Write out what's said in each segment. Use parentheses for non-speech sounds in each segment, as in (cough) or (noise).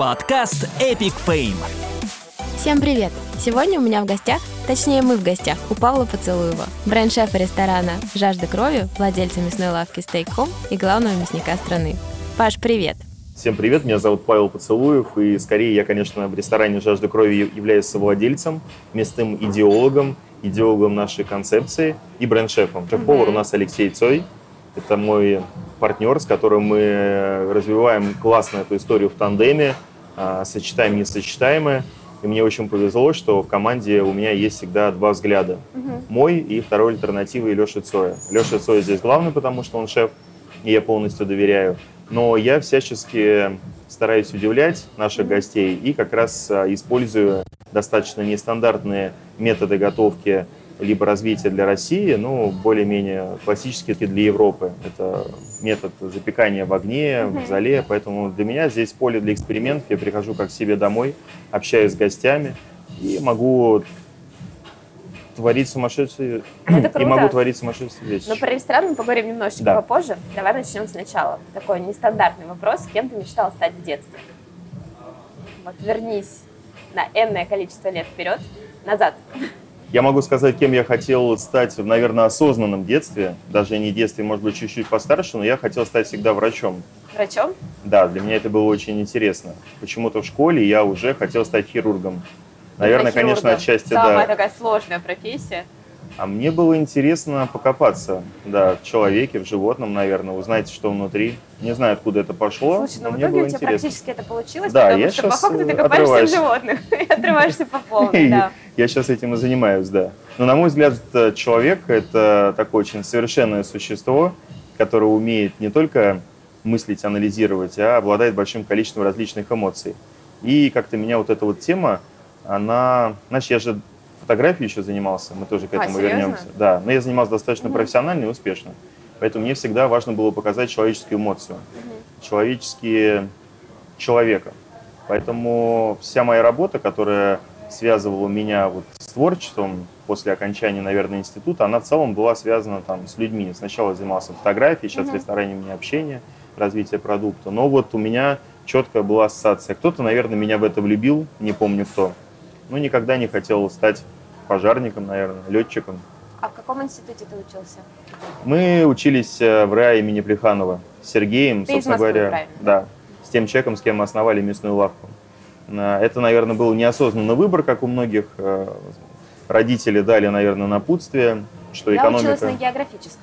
Подкаст Epic Fame. Всем привет! Сегодня у меня в гостях, точнее мы в гостях, у Павла Поцелуева, бренд-шефа ресторана «Жажда крови», владельца мясной лавки Steak Home и главного мясника страны. Паш, привет! Всем привет, меня зовут Павел Поцелуев, и скорее я, конечно, в ресторане «Жажда крови» являюсь совладельцем, местным идеологом, идеологом нашей концепции и бренд-шефом. Шеф-повар у нас Алексей Цой, это мой партнер, с которым мы развиваем классно эту историю в тандеме, сочетаем несочетаемое. И мне очень повезло, что в команде у меня есть всегда два взгляда. Угу. Мой и второй альтернативы Леша Цоя. Леша Цоя здесь главный, потому что он шеф, и я полностью доверяю. Но я всячески стараюсь удивлять наших гостей и как раз а, использую достаточно нестандартные методы готовки либо развития для России, ну, более-менее классические для Европы. Это метод запекания в огне, в зале, поэтому для меня здесь поле для экспериментов. Я прихожу как к себе домой, общаюсь с гостями и могу творить сумасшедшие (clears throat) и могу творить сумасшедшие вещи. Но про ресторан мы поговорим немножечко да. попозже. Давай начнем сначала. Такой нестандартный вопрос. Кем ты мечтал стать в детстве? Вот вернись на энное количество лет вперед, назад. (laughs) Я могу сказать, кем я хотел стать, наверное, осознанном детстве. Даже не детстве, может быть, чуть-чуть постарше, но я хотел стать всегда врачом. Врачом? Да, для меня это было очень интересно. Почему-то в школе я уже хотел стать хирургом. Наверное, конечно, отчасти, Самая да. Самая такая сложная профессия. А мне было интересно покопаться, да, в человеке, в животном, наверное, узнать, что внутри. Не знаю, откуда это пошло, Слушай, но ну мне в было итоге у тебя интересно. практически это получилось, да, потому я что сейчас по факту ты э, копаешься отрываюсь. в животных (laughs) и отрываешься по полной, да. (laughs) Я сейчас этим и занимаюсь, да. Но, на мой взгляд, человек – это такое очень совершенное существо, которое умеет не только мыслить, анализировать, а обладает большим количеством различных эмоций. И как-то меня вот эта вот тема, она... Знаешь, я же фотографией еще занимался, мы тоже к а, этому серьезно? вернемся. Да, но я занимался достаточно Угу. профессионально и успешно. Поэтому мне всегда важно было показать человеческую эмоцию, Мгм. человеческие человека. Поэтому вся моя работа, которая связывала меня вот с творчеством после окончания, наверное, института, она в целом была связана там с людьми. Сначала я занимался фотографией, сейчас в ресторане мне общение, развитие продукта. Но вот у меня четкая была ассоциация. Кто-то, наверное, меня в это влюбил, не помню кто. Но никогда не хотел стать пожарником, наверное, летчиком. А в каком институте ты учился? Мы учились э, в РА имени Плеханова с Сергеем, Ты из собственно Москвы, говоря. правильно? Да, с тем человеком, с кем мы основали мясную лавку. Э, Это, наверное, был неосознанный выбор, как у многих. Э, Родители дали, наверное, напутствие, что Я экономика училась на географическом.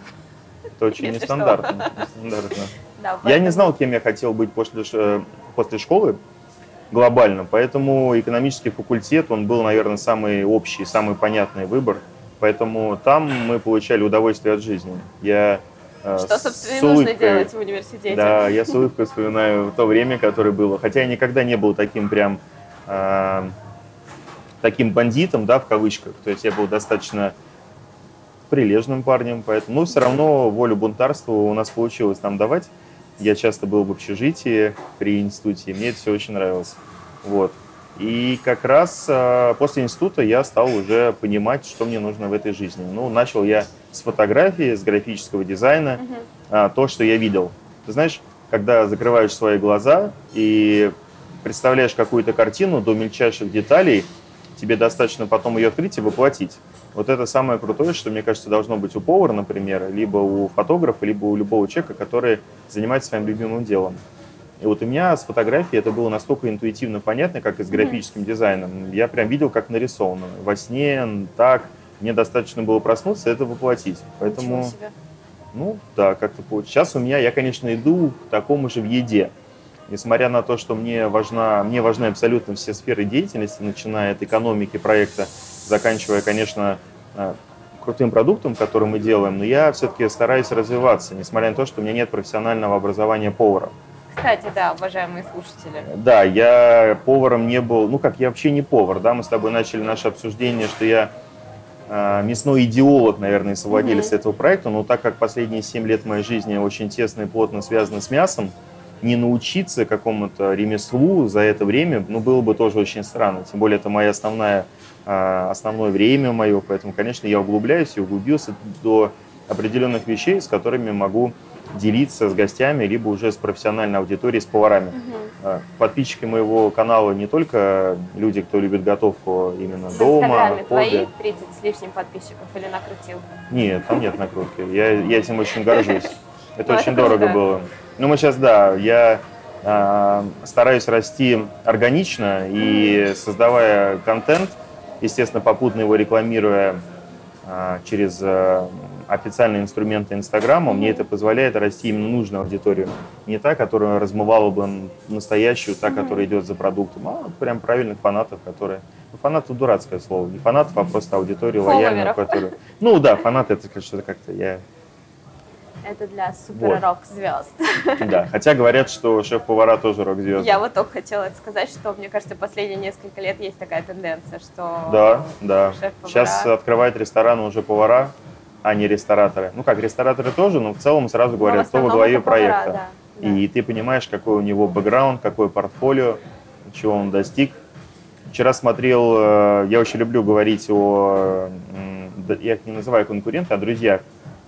это очень нестандартно. нестандартно. Да, Я не знал, кем я хотел быть после, после школы глобально, поэтому экономический факультет, он был, наверное, самый общий, самый понятный выбор. Поэтому там мы получали удовольствие от жизни. Я э, Что, с собственно, и нужно делать в университете. Да, я с улыбкой вспоминаю то время, которое было. Хотя я никогда не был таким прям э, таким бандитом, да, в кавычках. То есть я был достаточно прилежным парнем, поэтому, но все равно волю бунтарства у нас получилось нам давать. Я часто был в общежитии при институте, и мне это все очень нравилось. Вот. И как раз э, после института я стал уже понимать, что мне нужно в этой жизни. Ну, начал я с фотографии, с графического дизайна, а, то, что я видел. Ты знаешь, когда закрываешь свои глаза и представляешь какую-то картину до мельчайших деталей, тебе достаточно потом ее открыть и воплотить. Вот это самое крутое, что, мне кажется, должно быть у повара, например, либо у фотографа, либо у любого человека, который занимается своим любимым делом. И вот у меня с фотографией это было настолько интуитивно понятно, как и с графическим дизайном. Я прям видел, как нарисовано. Во сне, так. Мне достаточно было проснуться это воплотить. Поэтому... Ну, да, как-то получилось. Сейчас у меня, я, конечно, иду к такому же в еде. Несмотря на то, что мне, важна, мне важны абсолютно все сферы деятельности, начиная от экономики проекта, заканчивая, конечно, э, крутым продуктом, который мы делаем, но я все-таки стараюсь развиваться, несмотря на то, что у меня нет профессионального образования повара. Кстати, да, уважаемые слушатели. Да, я поваром не был, ну как, я вообще не повар, да, мы с тобой начали наше обсуждение, что я э, мясной идеолог, наверное, совладелец Мгм. этого проекта, но так как последние 7 лет моей жизни очень тесно и плотно связаны с мясом, не научиться какому-то ремеслу за это время, ну, было бы тоже очень странно. Тем более, это моя основная, основное время мое, поэтому, конечно, я углубляюсь и углубился до определенных вещей, с которыми могу делиться с гостями, либо уже с профессиональной аудиторией, с поварами. Э, подписчики моего канала не только люди, кто любит готовку именно В дома, Инстаграме хобби. твои 30 с лишним подписчиков или накрутил? Нет, там нет накрутки. Я, я этим очень горжусь. (laughs) Это Ну, очень дорого было. Ну, мы сейчас, да, я а, стараюсь расти органично и создавая контент, естественно, попутно его рекламируя а, через а, официальные инструменты Инстаграма, мне это позволяет расти именно нужную аудиторию. Не та, которая размывала бы настоящую, та, которая идет за продуктом, а прям правильных фанатов, которые... Ну, фанат дурацкое слово. Не фанатов, а просто аудиторию лояльную, которую... Ну да, фанаты это что-то как-то я... Это для супер-рок звезд. (laughs) Да, хотя говорят, что шеф-повара тоже рок-звезды. Я вот только хотела сказать, что мне кажется, последние несколько лет есть такая тенденция, что Да, да. Сейчас открывают рестораны уже повара, а не рестораторы. Ну как, рестораторы тоже, но в целом сразу в говорят, кто во главе это повара, проекта. да, да. И ты понимаешь, какой у него бэкграунд, какое портфолио, чего он достиг. Вчера смотрел, э, я очень люблю говорить о, я их не называю конкуренты, а друзьях.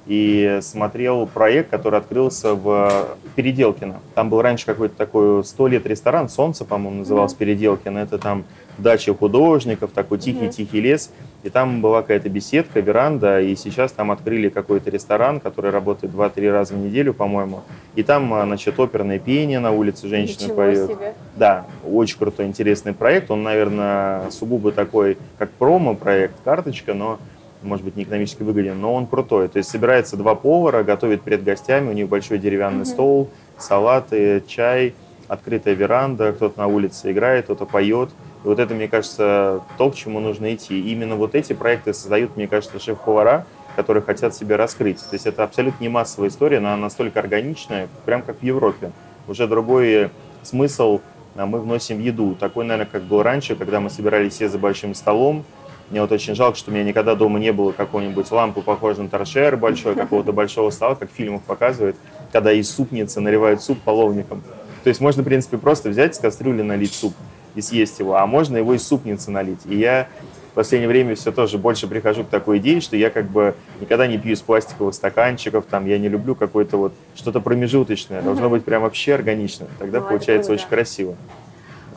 И смотрел проект, который открылся в Переделкино. Там был раньше какой-то такой сто лет ресторан, Солнце, по-моему, назывался Переделкино. Это там дача художников, такой тихий-тихий лес. И там была какая-то беседка, веранда, и сейчас там открыли какой-то ресторан, который работает 2-3 раза в неделю, по-моему. И там, а, значит, оперное пение на улице, женщины Ничего поют. себе. Да, очень крутой, интересный проект. Он, наверное, сугубо такой, как промо-проект, карточка, но, может быть, не экономически выгоден, но он крутой. То есть собирается два повара, готовят перед гостями, у них большой деревянный стол, салаты, чай, открытая веранда, кто-то на улице играет, кто-то поет. И вот это, мне кажется, то, к чему нужно идти. И именно вот эти проекты создают, мне кажется, шеф-повара, которые хотят себя раскрыть. То есть это абсолютно не массовая история, но она настолько органичная, прям как в Европе. Уже другой смысл а, мы вносим в еду. Такой, наверное, как был раньше, когда мы собирались все за большим столом. Мне вот очень жалко, что у меня никогда дома не было какой-нибудь лампы, похожей на торшер большой, какого-то большого стола, как в фильмах показывают, когда из супницы наливают суп половником. То есть можно, в принципе, просто взять с кастрюли налить суп и съесть его, а можно его из супницы налить. И я в последнее время все тоже больше прихожу к такой идее, что я как бы никогда не пью из пластиковых стаканчиков, там, я не люблю какое-то вот что-то промежуточное, должно быть прям вообще органично, тогда Ну, это получается круто. очень красиво.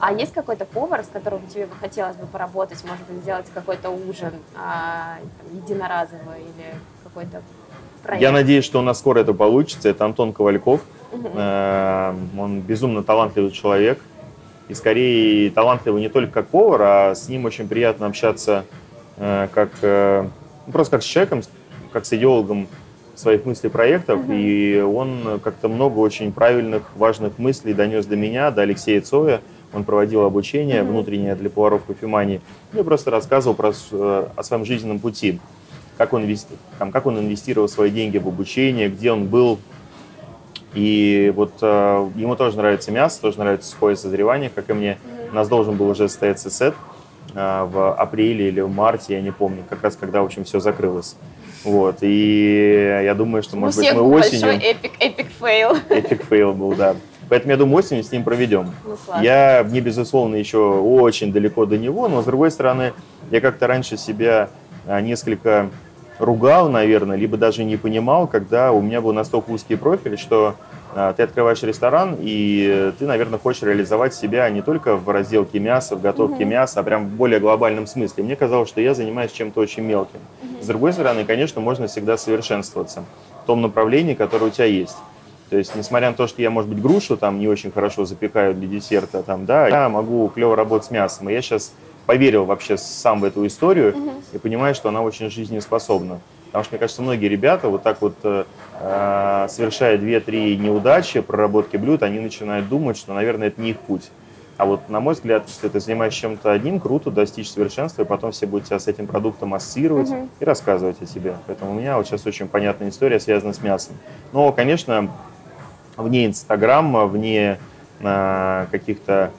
А есть какой-то повар, с которым тебе бы хотелось бы поработать, может быть, сделать какой-то ужин а, там, единоразовый или какой-то проект? Я надеюсь, что у нас скоро это получится. Это Антон Ковальков. Э, Он безумно талантливый человек. И скорее талантливый не только как повар, а с ним очень приятно общаться э, как э, ну, просто как с человеком, как с идеологом своих мыслей, проектов. И он как-то много очень правильных, важных мыслей донес до меня, до Алексея Цоя. Он проводил обучение внутреннее для поваров кофемании. Ну и просто рассказывал про, э, о своем жизненном пути как он, там, как он инвестировал свои деньги в обучение, где он был. И вот э, ему тоже нравится мясо, тоже нравится сухое созревание, как и мне. У нас должен был уже состояться сет э, в апреле или в марте, я не помню, как раз когда, в общем, все закрылось. Вот, и я думаю, что, У может быть, всех мы осенью... большой epic, epic fail. Epic fail был, да. Поэтому я думаю, осенью с ним проведем. Ну, классно. Я, мне, безусловно, еще очень далеко до него, но, с другой стороны, я как-то раньше себя а, несколько ругал, наверное, либо даже не понимал, когда у меня был настолько узкий профиль, что а, ты открываешь ресторан, и ты, наверное, хочешь реализовать себя не только в разделке мяса, в готовке мяса, а прям в более глобальном смысле. Мне казалось, что я занимаюсь чем-то очень мелким. С другой стороны, конечно, можно всегда совершенствоваться в том направлении, которое у тебя есть. То есть, несмотря на то, что я, может быть, грушу там не очень хорошо запекаю для десерта, там, да, я могу клево работать с мясом. И я сейчас поверил вообще сам в эту историю и понимаю, что она очень жизнеспособна. Потому что, мне кажется, многие ребята вот так вот, э, э, совершая 2-3 неудачи, проработки блюд, они начинают думать, что, наверное, это не их путь. А вот, на мой взгляд, если ты занимаешься чем-то одним, круто достичь совершенства, и потом все будут тебя с этим продуктом ассоциировать и рассказывать о себе. Поэтому у меня вот сейчас очень понятная история, связана с мясом. Но, конечно, вне Инстаграма, вне э, каких-то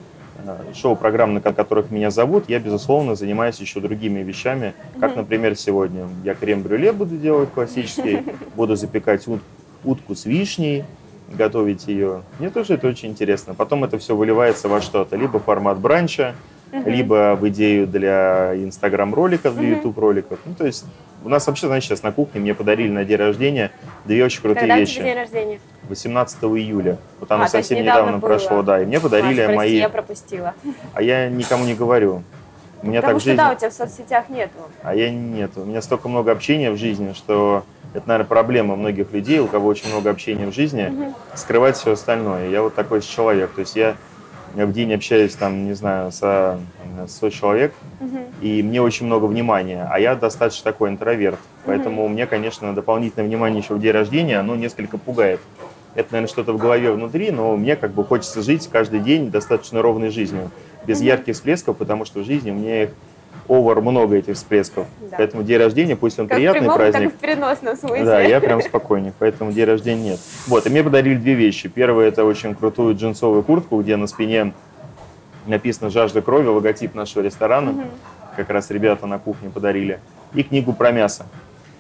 э, шоу-программ, на ко- которых меня зовут, я, безусловно, занимаюсь еще другими вещами, как, например, сегодня. Я крем-брюле буду делать классический, (laughs) буду запекать ут- утку с вишней, готовить ее. Мне тоже это очень интересно. Потом это все выливается во что-то. Либо формат бранча, либо в идею для инстаграм-роликов, для YouTube-роликов. Ну, то есть У нас вообще, знаешь, сейчас на кухне мне подарили на день рождения две очень крутые Когда вещи. день рождения? 18 июля. Вот оно А, совсем недавно недавно, было. прошло, да. И мне подарили Маш, прости, мои... я пропустила. А я никому не говорю. У меня Потому так что, жизнь... да, у тебя в соцсетях нету. А я нет. У меня столько много общения в жизни, что это, наверное, проблема многих людей, у кого очень много общения в жизни, скрывать все остальное. Я вот такой человек. То есть я в день общаюсь, там, не знаю, со там, 100 человек, и мне очень много внимания, а я достаточно такой интроверт. Поэтому мне, конечно, дополнительное внимание еще в день рождения, оно несколько пугает. Это, наверное, что-то в голове внутри, но мне как бы хочется жить каждый день достаточно ровной жизнью, без ярких всплесков, потому что в жизни у меня их овер много этих всплесков. Да. Поэтому день рождения, пусть он Как приятный прямом, праздник, так и в переносном смысле. да, я прям спокойник, поэтому день рождения нет. Вот, и мне подарили две вещи. Первое, это очень крутую джинсовую куртку, где на спине написано «Жажда крови», логотип нашего ресторана. Как раз ребята на кухне подарили. И книгу про мясо.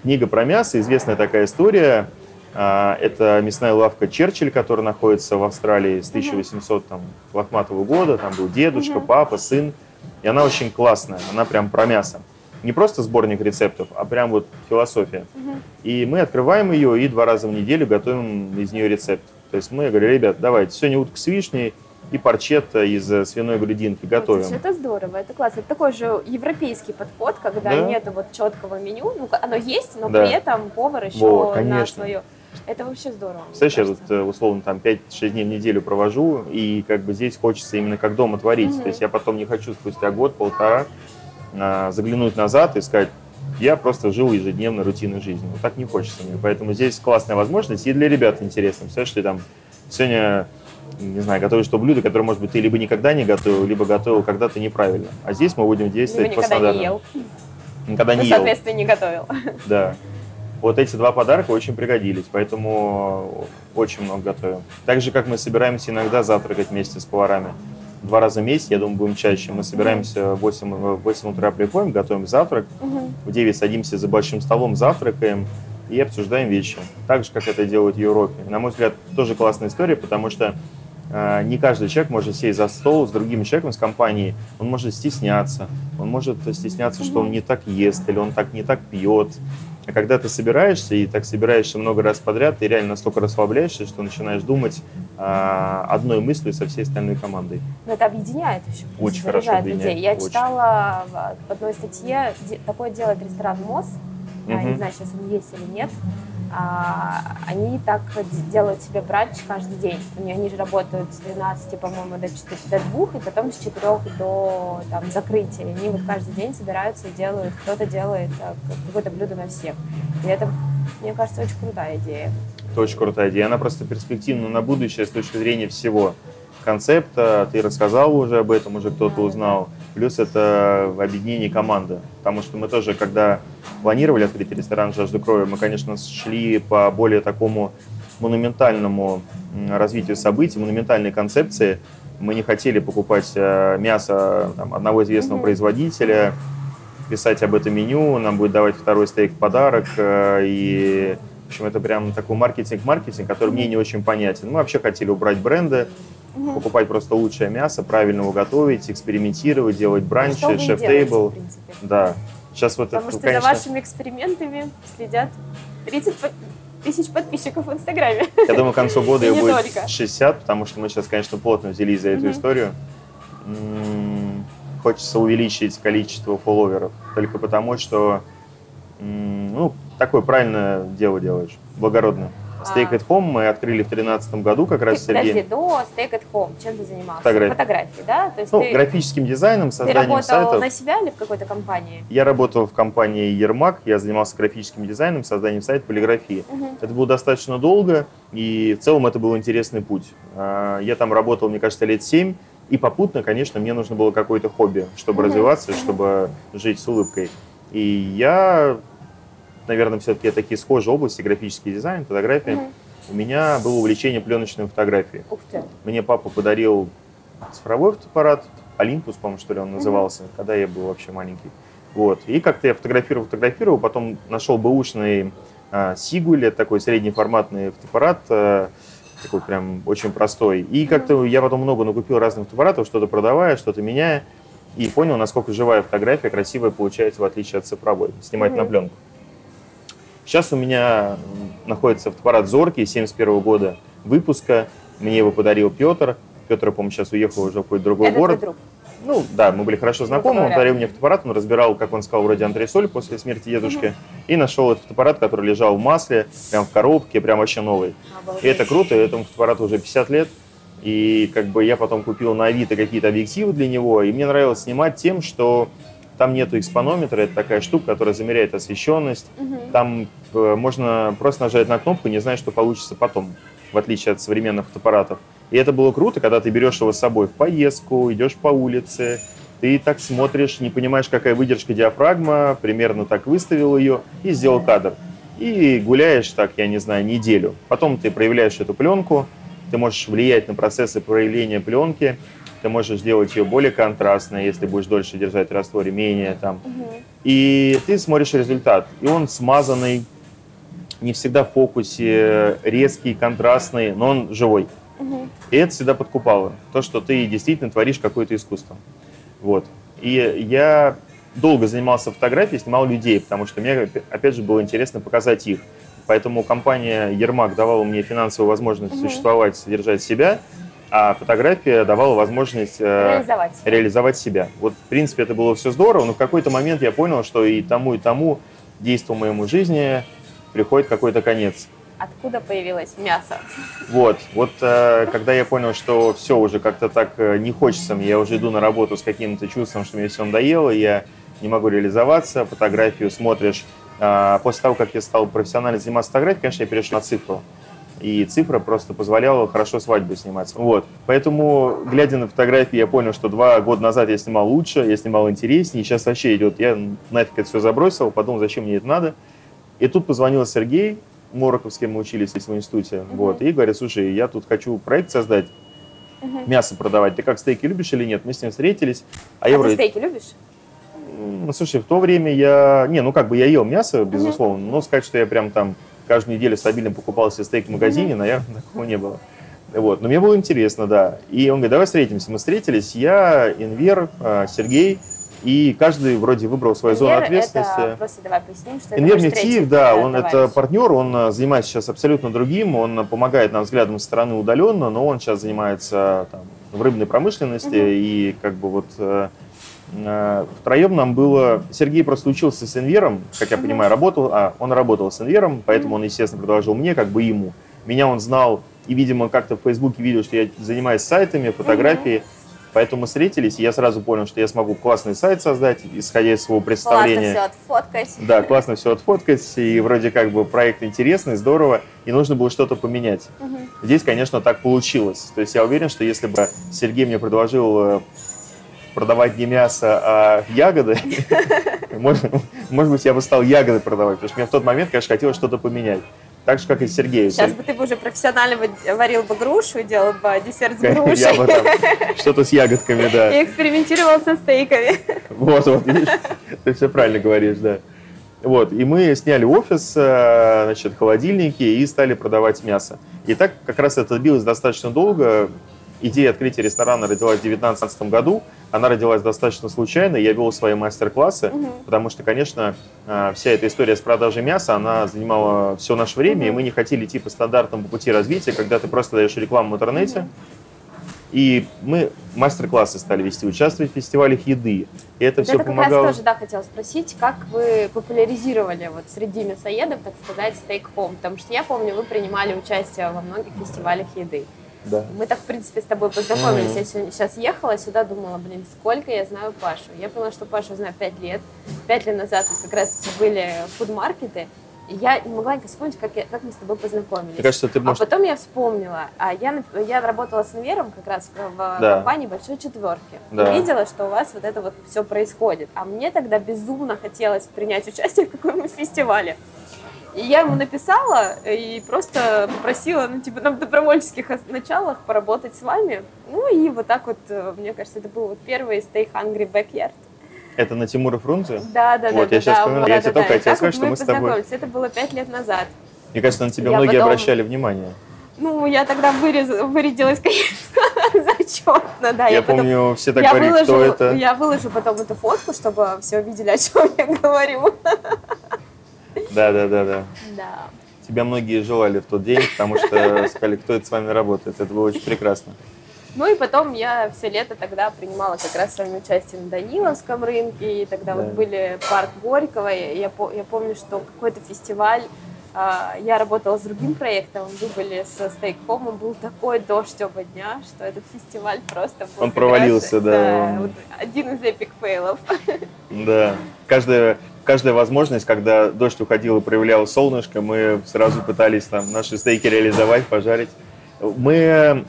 Книга про мясо, известная такая история. А, Это мясная лавка Черчилль, которая находится в Австралии с 1800 там, лохматого года. Там был дедушка, папа, сын. И она очень классная, она прям про мясо. Не просто сборник рецептов, а прям вот философия. И мы открываем ее и два раза в неделю готовим из нее рецепт. То есть мы говорим, ребят, давайте, сегодня утка с вишней и парчетта из э, свиной грудинки готовим. Слушай, Это здорово, это классно. Это такой же европейский подход, когда Да. нету вот четкого меню. Ну, оно есть, но Да. при этом повар еще Во, на свое. Это вообще здорово. Представляешь, я вот э, условно там 5-6 дней в неделю провожу, и как бы здесь хочется именно как дома творить. Мгм. То есть я потом не хочу спустя год-полтора а, заглянуть назад и сказать, я просто жил ежедневно рутинной жизнью. Вот так не хочется мне. Поэтому здесь классная возможность и для ребят интересно. Представляешь, ты там сегодня, не знаю, готовишь то блюдо, которое, может быть, ты либо никогда не готовил, либо готовил когда-то неправильно. А здесь мы будем Либо действовать по никогда не ел. Никогда Ну, не ел. соответственно, не готовил. Да. Вот эти два подарка очень пригодились, поэтому очень много готовим. Так же, как мы собираемся иногда завтракать вместе с поварами. Два раза в месяц, я думаю, будем чаще. Мы собираемся в 8, в 8 утра приходим, готовим завтрак, в 9 садимся за большим столом, завтракаем и обсуждаем вещи. Так же, как это делают в Европе. На мой взгляд, тоже классная история, потому что э, не каждый человек может сесть за стол с другим человеком, с компанией. Он может стесняться. Он может стесняться, что он не так ест или он так не так пьет. А когда ты собираешься, и так собираешься много раз подряд, ты реально настолько расслабляешься, что начинаешь думать а, одной мыслью со всей остальной командой. Но это объединяет еще. Очень хорошо объединяет, людей. Я очень. читала в одной статье, такое делает ресторан МОЗ. Я не знаю, сейчас он есть или нет. А, они так делают себе бранч каждый день. Они, они же работают с 12, по-моему, до, 4, до 2, и потом с 4 до там, закрытия. Они вот каждый день собираются и делают, кто-то делает как- какое-то блюдо на всех. И это, мне кажется, очень крутая идея. Это очень крутая идея. Она просто перспективна на будущее с точки зрения всего. Концепта, ты рассказал уже об этом, уже кто-то узнал. Плюс это объединение команды. Потому что мы тоже, когда планировали открыть ресторан «Жажда крови», мы, конечно, шли по более такому монументальному развитию событий, монументальной концепции. Мы не хотели покупать э, мясо там, одного известного Мгм. производителя, писать об этом меню, нам будет давать второй стейк в подарок. э, И, в общем, это прям такой маркетинг-маркетинг, который мне не очень понятен. Мы вообще хотели убрать бренды, покупать просто лучшее мясо, правильно его готовить, экспериментировать, делать бранчи, шеф-тейбл. Да. Сейчас вот Потому это, что конечно, за вашими экспериментами следят 30 по- тысяч подписчиков в Инстаграме. я думаю, к концу (laughs) года ее будет только. 60, потому что мы сейчас, конечно, плотно взялись за эту Мгм. историю. М, Хочется увеличить количество фолловеров, только потому, что м, ну, такое правильное дело делаешь, благородное. А. at Home мы открыли в 2013 году как раз с Ты, подожди, до Steak at Home чем ты занимался? Фотографии. Фотографии, да? То есть Ну, ты, графическим дизайном, ты созданием работал сайтов. на себя или в какой-то компании? Я работал в компании Ермак, я занимался графическим дизайном, созданием сайта полиграфии. Мгм. Это было достаточно долго, и в целом это был интересный путь. А, Я там работал, мне кажется, лет семь, и попутно, конечно, мне нужно было какое-то хобби, чтобы Мгм. развиваться, чтобы жить с улыбкой. И я, наверное, все-таки такие схожие области, графический дизайн, фотография. Мгм. У меня было увлечение пленочной фотографией. Ух ты. Мне папа подарил цифровой фотоаппарат, Олимпус, по-моему, что ли он назывался, когда я был вообще маленький. Вот. И как-то я фотографировал, фотографировал, потом нашел бэушный а, Сигуль, это такой среднеформатный фотоаппарат, а, такой прям очень простой. И как-то я потом много накупил разных фотоаппаратов, что-то продавая, что-то меняя, и понял, насколько живая фотография красивая получается, в отличие от цифровой, снимать на Мгм. пленку. Сейчас у меня находится фотоаппарат Зоркий 71 года выпуска. Мне его подарил Петр. Петр, помню, сейчас уехал уже в какой-то другой Это город. друг. Ну, да, мы были хорошо знакомы. Он подарил мне фотоаппарат, он разбирал, как он сказал, вроде антресоль после смерти дедушки. И нашел этот фотоаппарат, который лежал в масле, прям в коробке, прям вообще новый. Обалдеть. И это круто, этому фотоаппарату уже 50 лет. И как бы я потом купил на Авито какие-то объективы для него, и мне нравилось снимать тем, что там нету экспонометра, это такая штука, которая замеряет освещенность. Мгм. Там э, можно просто нажать на кнопку, не зная, что получится потом, в отличие от современных фотоаппаратов. И это было круто, когда ты берешь его с собой в поездку, идешь по улице, ты так смотришь, не понимаешь, какая выдержка диафрагма, примерно так выставил ее и сделал кадр. И гуляешь так, я не знаю, неделю. Потом ты проявляешь эту пленку, ты можешь влиять на процессы проявления пленки, ты можешь сделать ее более контрастной, если будешь дольше держать в растворе, менее там. Мгм. И ты смотришь результат, и он смазанный, не всегда в фокусе, резкий, контрастный, но он живой. И это всегда подкупало. То, что ты действительно творишь какое-то искусство. Вот. И я долго занимался фотографией, снимал людей, потому что мне, опять же, было интересно показать их. Поэтому компания Ермак давала мне финансовую возможность Мгм. существовать, содержать себя, а фотография давала возможность э, Реализовать. реализовать себя. Вот, в принципе, это было все здорово, но в какой-то момент я понял, что и тому, и тому действу моему жизни приходит какой-то конец. Откуда появилось мясо? Вот, вот э, когда я понял, что все уже как-то так э, не хочется мне, я уже иду на работу с каким-то чувством, что мне все надоело, я не могу реализоваться, фотографию смотришь. А, после того, как я стал профессионально заниматься фотографией, конечно, я перешел на цифру. И цифра просто позволяла хорошо свадьбы снимать. Вот. Поэтому, глядя на фотографии, я понял, что два года назад я снимал лучше, я снимал интереснее. Сейчас вообще идет, я нафиг это все забросил, подумал, зачем мне это надо. И тут позвонил Сергей Мороков, с кем мы учились здесь в институте, вот, и говорит, слушай, я тут хочу проект создать, Мгм. мясо продавать. Ты как стейки любишь или нет? Мы с ним встретились. А я а ты вроде, стейки любишь? «М, ну, слушай, в то время я, не, ну как бы я ел мясо, безусловно, но сказать, что я прям там каждую неделю стабильно покупал себе стейк в магазине, наверное, (laughs) такого не было. Вот, но мне было интересно, да. И он говорит, давай встретимся. Мы встретились, я, Инвер, а, Сергей, и каждый вроде выбрал свою зону Инвер ответственности. Это, просто давай поясним, что это Инвер третий, Метиев, да, он товарищ. это партнер, он э, занимается сейчас абсолютно другим, он помогает нам взглядом со стороны удаленно, но он сейчас занимается там, в рыбной промышленности, Мгм. и как бы вот э, втроем нам было... Сергей просто учился с Инвером, как я понимаю, работал, а, он работал с Инвером, поэтому он, естественно, предложил мне, как бы ему. Меня он знал, и, видимо, как-то в Фейсбуке видел, что я занимаюсь сайтами, фотографией, Поэтому мы встретились, и я сразу понял, что я смогу классный сайт создать, исходя из своего Классно представления. все отфоткать. Да, классно все отфоткать, и вроде как бы проект интересный, здорово, и нужно было что-то поменять. Мгм. Здесь, конечно, так получилось. То есть я уверен, что если бы Сергей мне предложил э, продавать не мясо, а ягоды, (laughs) может, может быть, я бы стал ягоды продавать, потому что мне в тот момент, конечно, хотелось что-то поменять. Так же, как и Сергею. Сейчас бы ты бы уже профессионально варил бы грушу и делал бы десерт с Я грушей. бы там (laughs) что-то с ягодками, да. И экспериментировал со стейками. Вот, вот, видишь, ты все правильно говоришь, да. Вот, и мы сняли офис, э, значит, холодильники и стали продавать мясо. И так как раз это длилось достаточно долго. Идея открытия ресторана родилась в 2019 году. Она родилась достаточно случайно. Я вел свои мастер-классы, Мгм. потому что, конечно, э, вся эта история с продажей мяса, она занимала все наше время, и мы не хотели идти по стандартному пути развития, когда ты просто даешь рекламу в интернете, и мы мастер-классы стали вести, участвовать в фестивалях еды. И это все Это как помогало. раз тоже, да, хотела спросить, как вы популяризировали вот среди мясоедов, так сказать, стейк home, потому что я помню, вы принимали участие во многих фестивалях еды. Да. Мы так, в принципе, с тобой познакомились. Мгм. Я сегодня, сейчас ехала сюда, думала, блин, сколько я знаю Пашу. Я поняла, что Пашу знаю пять лет. Пять лет назад вот как раз были фудмаркеты. И я не могла никак вспомнить, как, я- как мы с тобой познакомились. Мне кажется, ты А можешь... потом я вспомнила, а я, я работала с Инвером как раз в, в Да. компании Большой Четверки. Да. И видела, что у вас вот это вот все происходит. А мне тогда безумно хотелось принять участие в каком-нибудь фестивале. И я ему написала и просто попросила, ну, типа, на добровольческих началах поработать с вами. Ну, и вот так вот, э, мне кажется, это был вот первый Stay Hungry Backyard. Это на Тимура Фрунзе? Да, да, Вот, да. я да, щас да, вспоминаю, вот, я да, тебе да, только да. Хотел сказать, вот что мы с тобой-. Это было пять лет назад. Мне кажется, на тебя Я многие потом- обращали внимание. Ну, я тогда вырез, вырядилась, (laughs) конечно, зачетно, да. я потом- помню, все так я говорили, выложу, кто это. Я выложу потом эту фотку, чтобы все видели, о чем я говорю. (laughs) Да, да, да, да. Да. Тебя многие желали в тот день, потому что сказали, кто это с вами работает. Это было очень прекрасно. Ну и потом я все лето тогда принимала как раз с вами участие на Даниловском рынке, и тогда Да. вот были парк Горького, я, я помню, что какой-то фестиваль, я работала с другим проектом, вы были со стейкхомом, был такой дождь оба дня, что этот фестиваль просто был Он провалился, раз, да. вот один из эпик фейлов. (laughs) Да. Каждая, каждая возможность, когда дождь уходил и проявлял солнышко, мы сразу пытались там наши стейки реализовать, пожарить. Мы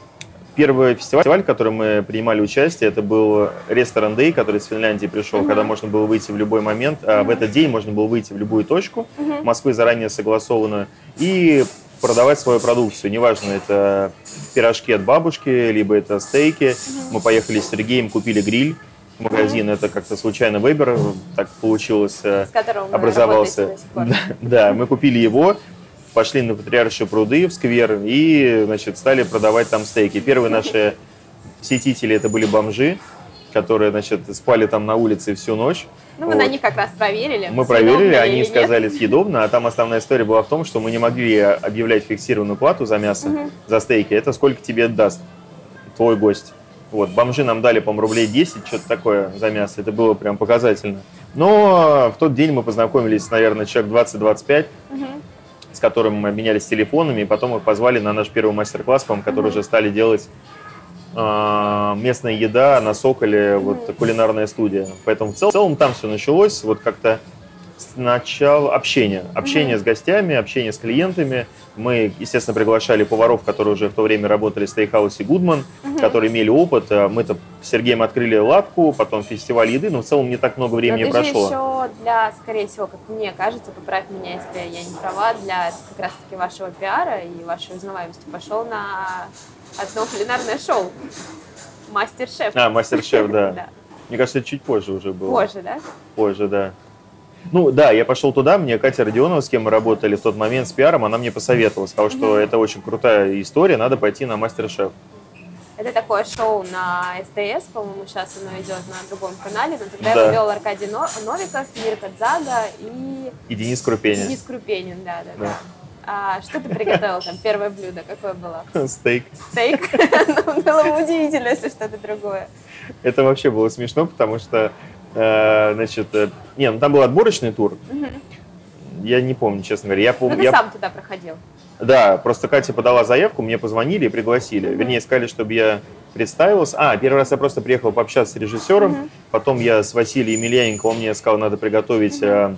Первый фестиваль, в котором мы принимали участие, это был ресторан Day, который из Финляндии пришел, Мгм. когда можно было выйти в любой момент. А в этот день можно было выйти в любую точку, Мгм. Москвы заранее согласованную, и продавать свою продукцию. Неважно, это пирожки от бабушки, либо это стейки. Мы поехали с Сергеем, купили гриль. Магазин это как-то случайно выбор, так получилось. э, с образовался. пор. (laughs) Да, мы купили его, пошли на Патриаршие пруды в сквер и, значит, стали продавать там стейки. Первые наши посетители это были бомжи, которые, значит, спали там на улице всю ночь. Ну, мы на Вот. них как раз проверили. Мы проверили, или они нет. сказали съедобно, а там основная история была в том, что мы не могли объявлять фиксированную плату за мясо, Мгм. за стейки. Это сколько тебе даст твой гость. Вот, бомжи нам дали, по-моему, рублей 10, что-то такое за мясо. Это было прям показательно. Но в тот день мы познакомились, наверное, человек 20-25, Мгм. Которым мы обменялись телефонами, и потом их позвали на наш первый мастер-класс, по-моему, который Мгм. уже стали делать а, местная еда на Соколе, вот Мгм. кулинарная студия. Поэтому в целом там все началось, вот как-то сначала общение. Общение Мгм. с гостями, общение с клиентами. Мы, естественно, приглашали поваров, которые уже в то время работали в стейкхаусе Гудман, Мгм. которые имели опыт. А Мы-то с Сергеем открыли лавку, потом фестиваль еды, но в целом не так много времени Но ты прошло. же еще для, скорее всего, как мне кажется, поправь меня, если я не права, для как раз-таки вашего пиара и вашей узнаваемости пошел на одно кулинарное шоу. Мастер-шеф. А, мастер-шеф, да. (laughs) Мне кажется, чуть позже уже было. Позже, да? Позже, да. Ну да, я пошел туда, мне Катя Родионова, с кем мы работали в тот момент с пиаром, она мне посоветовала, сказала, что это очень крутая история, надо пойти на мастер-шеф. Это такое шоу на СТС, по-моему, сейчас оно идет на другом канале, но тогда Да. его вел Аркадий Но- Новиков, Мирка Дзага и И Денис Крупенин. Денис Крупенин, да, да, да. Да. А что ты приготовил там? Первое блюдо какое было? (laughs) Стейк. Стейк? (laughs) Ну, Было бы удивительно, если что-то другое. Это вообще было смешно, потому что, значит, э, не, ну там был отборочный тур. Мгм. Я не помню, честно говоря. Я Ну, помню, ты я- сам туда проходил. Да, просто Катя подала заявку, мне позвонили и пригласили. Мгм. Вернее, сказали, чтобы я представился. А, первый раз я просто приехал пообщаться с режиссером. Мгм. Потом я с Василием Емельяненко, он мне сказал, надо приготовить э,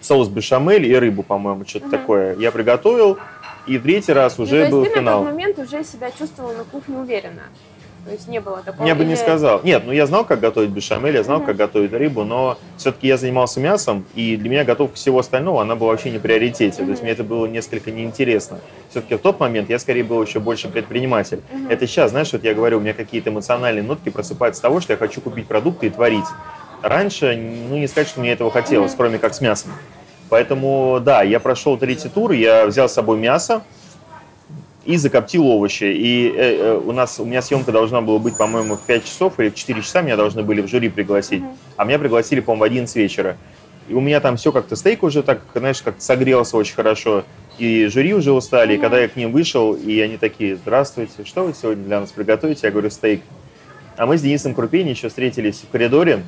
соус бешамель и рыбу, по-моему, что-то Мгм. такое. Я приготовил, и в третий раз Ну, уже то есть был ты финал. на тот момент уже себя чувствовал на кухне уверенно? То есть не было такого... Я бы не сказал. Нет, ну я знал, как готовить бешамель, я знал, Мгм. как готовить рыбу, но все-таки я занимался мясом, и для меня готовка всего остального, она была вообще не приоритете. То есть мне это было несколько неинтересно. Все-таки в тот момент я скорее был еще больше предприниматель. Мгм. Это сейчас, знаешь, вот я говорю, у меня какие-то эмоциональные нотки просыпаются с того, что я хочу купить продукты и творить. Раньше, ну не сказать, что мне этого хотелось, Мгм. кроме как с мясом. Поэтому, да, я прошел третий тур, я взял с собой мясо, и закоптил овощи. И э, э, у нас у меня съемка должна была быть, по-моему, в 5 часов или в 4 часа меня должны были в жюри пригласить. Мгм. А меня пригласили, по-моему, в 11 вечера. И у меня там все как-то стейк уже так, знаешь, как согрелся очень хорошо. И жюри уже устали. И Мгм. когда я к ним вышел, и они такие, здравствуйте, что вы сегодня для нас приготовите? Я говорю, стейк. А мы с Денисом Крупени еще встретились в коридоре,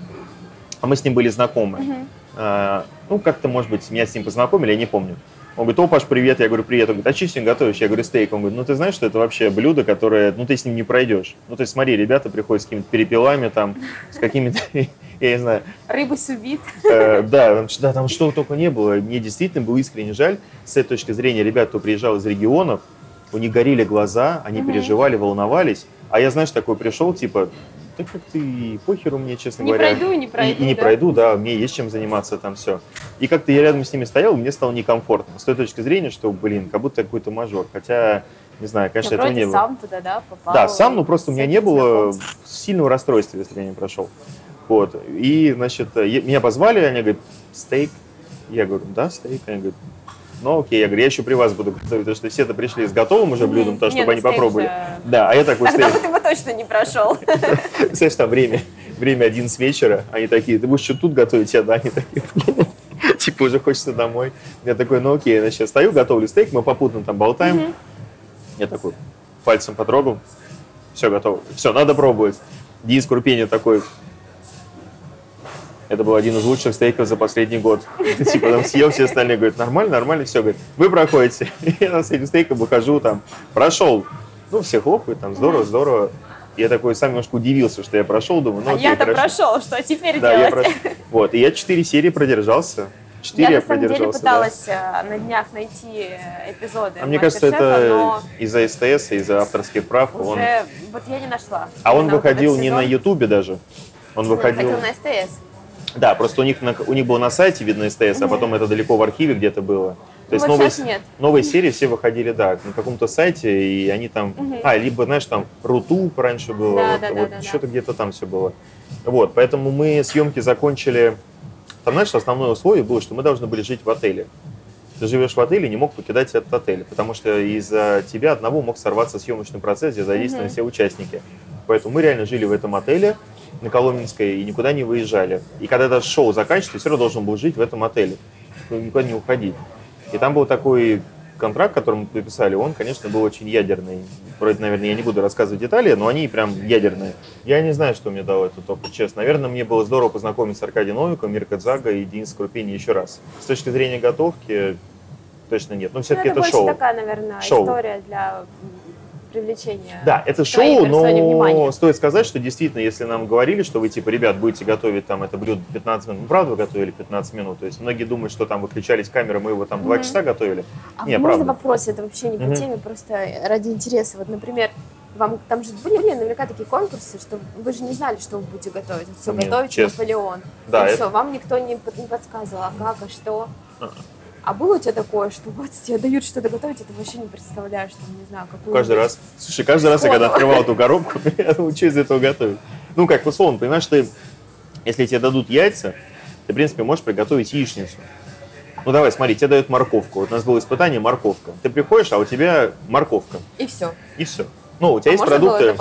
а мы с ним были знакомы. Мгм. А, ну, как-то, может быть, меня с ним познакомили, я не помню. Он говорит, о, Паш, привет. Я говорю, привет. Он говорит, а что сегодня готовишь? Я говорю, стейк. Он говорит, ну, ты знаешь, что это вообще блюдо, которое, ну, ты с ним не пройдешь. Ну, то есть, смотри, ребята приходят с какими-то перепелами, там, с какими-то, (laughs) я не знаю, Рыбу сувит. Э, да, да, там что только не было. Мне действительно было искренне жаль. С этой точки зрения, ребят, кто приезжал из регионов, у них горели глаза, они переживали, волновались. А я, знаешь, такой пришел, типа, да как ты, похеру мне, честно Не говоря. пройду, не И- пройду. И, не да? пройду, да, мне есть чем заниматься там все. И как-то я рядом с ними стоял, и мне стало некомфортно. С той точки зрения, что, блин, как будто какой-то мажор. Хотя, не знаю, конечно, Ну, этого не было. сам туда, да, попал. Да, сам, ну просто у меня не было знакомств. сильного расстройства, если я не прошел. Вот. И, значит, меня позвали, они говорят, стейк. Я говорю, да, стейк. Они говорят, ну окей, я говорю, я еще при вас буду готовить, потому что все-то пришли с готовым уже блюдом, то, чтобы они попробовали. Да, а я такой Тогда бы ты бы точно не прошел. Знаешь, (laughs) там время, время 11 вечера, они такие, ты будешь что тут готовить? Я, да, они такие, (laughs) типа уже хочется домой. Я такой, ну окей, значит, стою, готовлю стейк, мы попутно там болтаем. Я такой пальцем потрогал, все готово. Все, надо пробовать. Денис Крупенин такой, это был один из лучших стейков за последний год. (laughs) Типа там съел, все остальные говорят, нормально, нормально, все. Говорит, вы проходите. (laughs) Я с этим стейком выхожу, там, прошел. Ну, все хлопают, там, здорово, здорово. Я такой сам немножко удивился, что я прошел, думаю, ну А окей, я-то прошел, что теперь Да, я делать? прошел. Вот, и я четыре серии продержался. Четыре Я я, на самом деле продержался, да. пыталась э, на днях найти эпизоды А мне кажется, «Мастер-шефа», это из-за СТС, из-за авторских прав. Он... уже вот я не нашла. А он выходил не на Ютубе даже. Он Он выходил... выходил на СТС. Да, просто у них, на- у них было на сайте видно СТС, а потом это далеко в архиве где-то было. То есть Ну вот новые, нет. новые серии все выходили, да, на каком-то сайте, и они там... А, либо, знаешь, там Рутуб раньше было, Да, вот, да, да, вот да, да. что-то где-то там все было. Вот, поэтому мы съемки закончили... Там, знаешь, основное условие было, что мы должны были жить в отеле. Ты живешь в отеле, не мог покидать этот отель, потому что из-за тебя одного мог сорваться съемочный процесс, где задействованы все участники. Поэтому мы реально жили в этом отеле на Коломенской и никуда не выезжали. И когда это шоу заканчивается, все равно должен был жить в этом отеле, никуда не уходить. И там был такой контракт, который мы подписали, он, конечно, был очень ядерный. Вроде, наверное, я не буду рассказывать детали, но они прям ядерные. Я не знаю, что мне дал этот опыт, честно. Наверное, мне было здорово познакомиться с Аркадием Новиком, Мирко Дзага и Денисом Крупини еще раз. С точки зрения готовки, точно нет. Но Ну, все-таки это это, больше шоу. такая, наверное, Шоу. история для привлечения. Да, это шоу, но внимания. стоит сказать, что действительно, если нам говорили, что вы, типа, ребят, будете готовить там это блюдо 15 минут, ну, правда вы готовили 15 минут? То есть многие думают, что там выключались камеры, мы его там 2 часа готовили. А Не, можно правда. вопрос? Это вообще не по Мгм. теме, просто ради интереса. Вот, например, вам там же были наверняка такие конкурсы, что вы же не знали, что вы будете готовить. Все, Нет, готовите честно. Наполеон. Да, и это- все, вам никто не, под- не подсказывал, а как, а что. А. Было у тебя такое, что вот тебе дают что-то готовить, и ты вообще не представляешь, там, не знаю, какую... Каждый раз. Слушай, каждый раз, я когда открывал эту коробку, (laughs) я думаю, что из этого готовить. Ну, как условно, понимаешь, ты, если тебе дадут яйца, ты, в принципе, можешь приготовить яичницу. Ну, давай, смотри, тебе дают морковку. Вот у нас было испытание морковка. Ты приходишь, а у тебя морковка. И все. И все. Ну, у тебя есть А было продукты.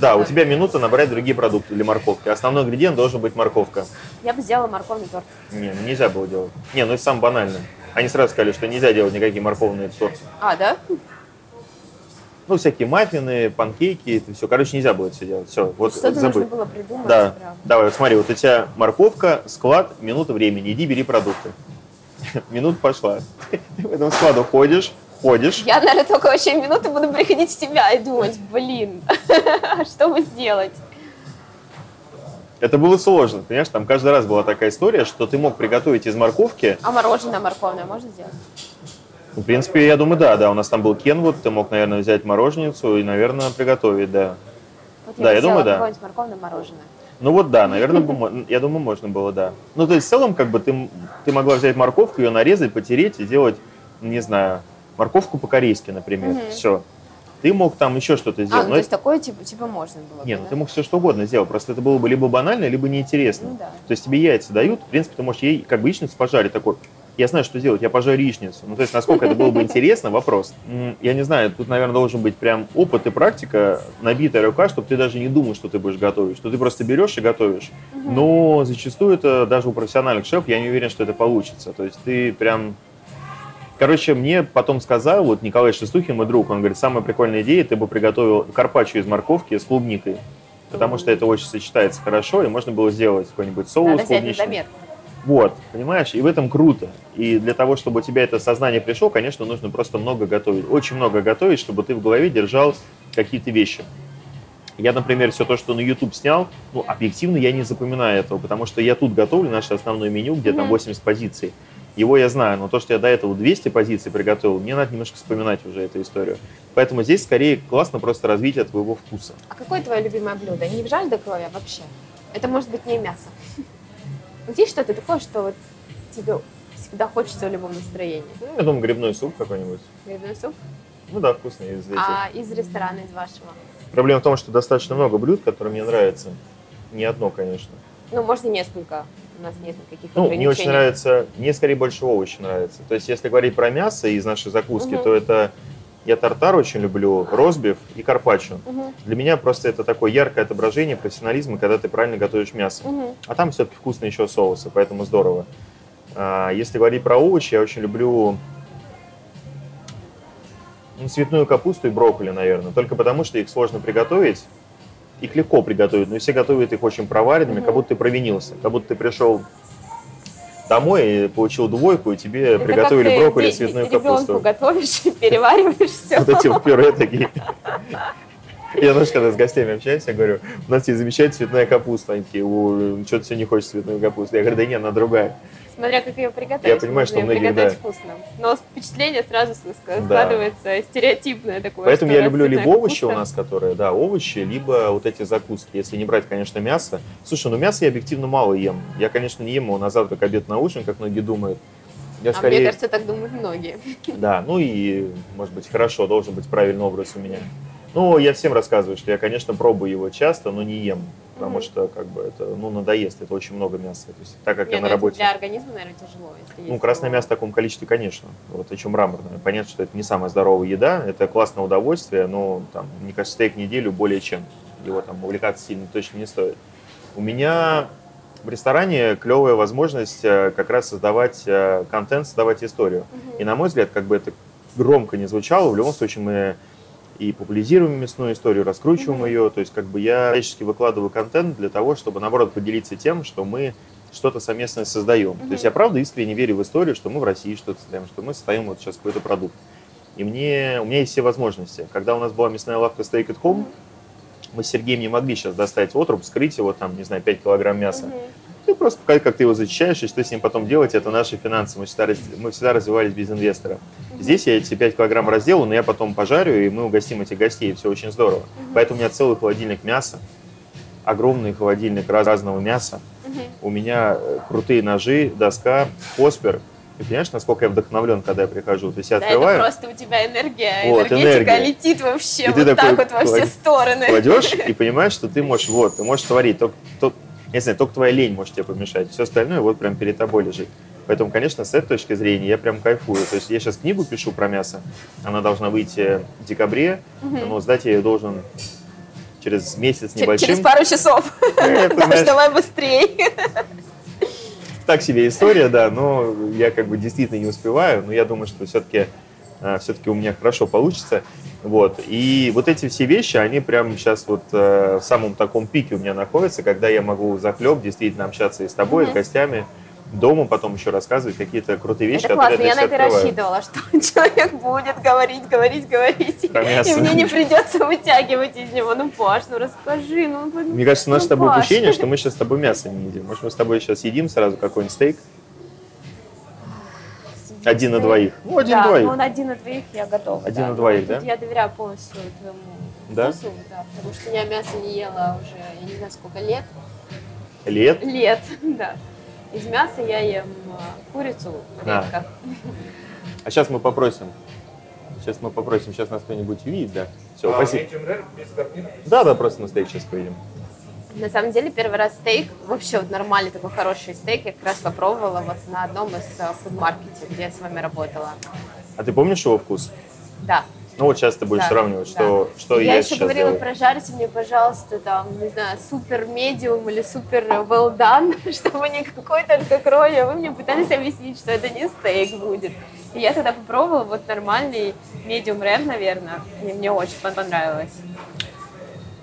Да, у тебя минута набрать другие продукты для морковки. Основной ингредиент должен быть морковка. Я бы сделала морковный торт. Не, ну нельзя было делать. Не, ну это самое банальное. Они сразу сказали, что нельзя делать никакие морковные торты. А, да? Ну, всякие маффины, панкейки, это все. Короче, нельзя было это все делать. Все, вот Что-то забудь. нужно было придумать. Да, прям. давай, вот смотри, вот у тебя морковка, склад, минута времени, иди бери продукты. (laughs) Минута пошла. (laughs) Ты в этом складу ходишь, ходишь. Я, наверное, только вообще минуты буду приходить в себя и думать, блин, (laughs) что бы сделать? Это было сложно, понимаешь, там каждый раз была такая история, что ты мог приготовить из морковки. А мороженое морковное можно сделать? В принципе, я думаю, да, да, у нас там был Кенвуд, ты мог, наверное, взять мороженицу и, наверное, приготовить, да. Вот Да, бы я думаю, да. морковное мороженое. Ну вот да, наверное, я думаю, можно было, да. Ну, то есть, в целом, как бы ты, ты могла взять морковку, ее нарезать, потереть и сделать, не знаю, морковку по-корейски, например. Мгм. Все. Ты мог там еще что-то А, сделать. ну но то есть такое типа, типа можно было. Не, бы, ну да? ты мог все что угодно сделать, просто это было бы либо банально, либо неинтересно. Ну да. То есть тебе яйца дают, в принципе, ты можешь ей как бы яичницу пожарить, такой, я знаю, что делать, я пожарю яичницу. Ну, то есть, насколько это было бы интересно, (laughs) вопрос. Я не знаю, тут, наверное, должен быть прям опыт и практика, набитая рука, чтобы ты даже не думал, что ты будешь готовить, что ты просто берешь и готовишь. Но зачастую это даже у профессиональных шефов, я не уверен, что это получится. То есть ты прям... Короче, мне потом сказал, вот Николай Шестухин, мой друг, он говорит, самая прикольная идея, ты бы приготовил карпаччо из морковки с клубникой. Потому что это очень сочетается хорошо, и можно было сделать какой-нибудь соус Надо клубничный. Вот, понимаешь, и в этом круто. И для того, чтобы у тебя это сознание пришло, конечно, нужно просто много готовить. Очень много готовить, чтобы ты в голове держал какие-то вещи. Я, например, все то, что на YouTube снял, ну, объективно я не запоминаю этого, потому что я тут готовлю наше основное меню, где там Мгм. 80 позиций. Его я знаю, но то, что я до этого 200 позиций приготовил, мне надо немножко вспоминать уже эту историю. Поэтому здесь скорее классно просто развитие твоего вкуса. А какое твое любимое блюдо? Не в жаль до крови, а вообще? Это может быть не мясо. Есть что-то такое, что вот тебе всегда хочется в любом настроении? Ну, я думаю, грибной суп какой-нибудь. Грибной суп? Ну да, вкусный из этих. А из ресторана, из вашего? Проблема в том, что достаточно много блюд, которые мне нравятся. Не одно, конечно. Ну, можно несколько. У нас нет никаких Ну, мне очень ограничений. нравится, мне скорее больше овощи нравится. То есть, если говорить про мясо из нашей закуски, Мгм. то это я тартар очень люблю, розбив и карпаччо. Мгм, Для меня просто это такое яркое отображение профессионализма, когда ты правильно готовишь мясо. мгм. А там все-таки вкусные еще соусы, поэтому здорово. А, Если говорить про овощи, я очень люблю ну, цветную капусту и брокколи, наверное. Только потому, что их сложно приготовить. Их легко приготовить, но все готовят их очень проваренными, Мгм. как будто ты провинился. Как будто ты пришел домой и получил двойку, и тебе Это приготовили как ты брокколи и цветную капусту. готовишь, перевариваешь все. Вот эти вот пюре такие. Я, знаешь, когда с гостями общаюсь, я говорю, у нас есть замечательная цветная капуста. Они такие, «О, что ты все не хочешь цветную капусту? Я говорю, да нет, она другая. Смотря как ее приготовить. Я понимаю, что многие, приготовить да. вкусно. Но впечатление сразу ска- Да. складывается стереотипное такое. Поэтому я люблю либо овощи у нас, которые, да, овощи, либо вот эти закуски. Если не брать, конечно, мясо. Слушай, ну мясо я объективно мало ем. Я, конечно, не ем его на завтрак, обед, на ужин, как многие думают. Я А мне скорее, кажется, так думают многие. да, ну и, может быть, хорошо, должен быть правильный образ у меня. Ну, я всем рассказываю, что я, конечно, пробую его часто, но не ем, потому Мгм. что, как бы, это, ну, надоест, это очень много мяса. То есть, так как Не, я ну на работе... Для организма, наверное, тяжело. Если Ну, красное его. мясо в таком количестве, конечно. Вот еще мраморное. Понятно, что это не самая здоровая еда, это классное удовольствие, но, там, мне кажется, стейк неделю более чем. Его там увлекаться сильно точно не стоит. У меня в ресторане клевая возможность э, как раз создавать э, контент, создавать историю. Мгм. И, на мой взгляд, как бы это громко не звучало, в любом случае мы и популяризируем мясную историю, раскручиваем Мгм. ее. То есть как бы я всячески выкладываю контент для того, чтобы, наоборот, поделиться тем, что мы что-то совместное создаем. То есть я правда искренне верю в историю, что мы в России что-то создаем, что мы создаем вот сейчас какой-то продукт. И мне, у меня есть все возможности. Когда у нас была мясная лавка Steak at Home, мы с Сергеем не могли сейчас достать отруб, скрыть его, там, не знаю, 5 килограмм мяса. Мгм. И просто показать, как ты его зачищаешь, и что с ним потом делать, это наши финансы. Мы всегда, мы всегда развивались без инвестора. Здесь я эти 5 килограмм разделаю, но я потом пожарю, и мы угостим этих гостей, и все очень здорово. Поэтому у меня целый холодильник мяса, огромный холодильник раз- разного мяса. У меня э, крутые ножи, доска, хоспер. Ты понимаешь, насколько я вдохновлен, когда я прихожу? То есть я Да, открываю, это просто у тебя энергия, Вот, энергетика энергия. летит вообще И вот ты так вот во все стороны. кладешь и понимаешь, что ты (laughs) можешь, вот, ты можешь творить. Только, только- знаю, только твоя лень может тебе помешать. Все остальное вот прям перед тобой лежит. Поэтому, конечно, с этой точки зрения я прям кайфую. То есть я сейчас книгу пишу про мясо. Она должна выйти в декабре, Мгм. но сдать я ее должен через месяц небольшим. Через пару часов. (laughs) Знаешь, давай быстрее. так себе история, да, но я как бы действительно не успеваю, но я думаю, что все-таки все-таки у меня хорошо получится. Вот. И вот эти все вещи, они прямо сейчас вот э, в самом таком пике у меня находятся, когда я могу захлеб действительно общаться и с тобой, и с гостями, дома потом еще рассказывать какие-то крутые вещи, Это которые классно, я я на это рассчитывала, (laughs) что человек будет говорить, говорить, говорить, мясо. и мне не придется вытягивать из него. Ну, Паш, ну расскажи, ну... Мне кажется, наше ну, с тобой Паш. упущение, что мы сейчас с тобой мясо не едим. Может, мы с тобой сейчас едим сразу какой-нибудь стейк? Один на двоих. Ну, один на да, двоих. ну на один на двоих я готова. Один да. на двоих, Тут да? Я доверяю полностью твоему Да? вкусу, да, потому что я мясо не ела уже, я не знаю, сколько лет. Лет? Лет, (laughs) да. Из мяса я ем а, курицу А. редко. А сейчас мы попросим. Сейчас мы попросим, сейчас нас кто-нибудь увидит, да? Все, А, спасибо. Да, да, просто на стейк сейчас поедем. На самом деле, первый раз стейк, вообще вот нормальный такой хороший стейк, я как раз попробовала вот на одном из а, фудмаркете, где я с вами работала. А ты помнишь его вкус? Да. Ну вот сейчас ты будешь Да, сравнивать, да. что, что я я, еще говорила, делаю. прожарьте мне, пожалуйста, там, не знаю, супер медиум или супер well done, (laughs) чтобы не какой только крови, а вы мне пытались объяснить, что это не стейк будет. И я тогда попробовала вот нормальный medium rare, наверное, и мне очень пон- понравилось.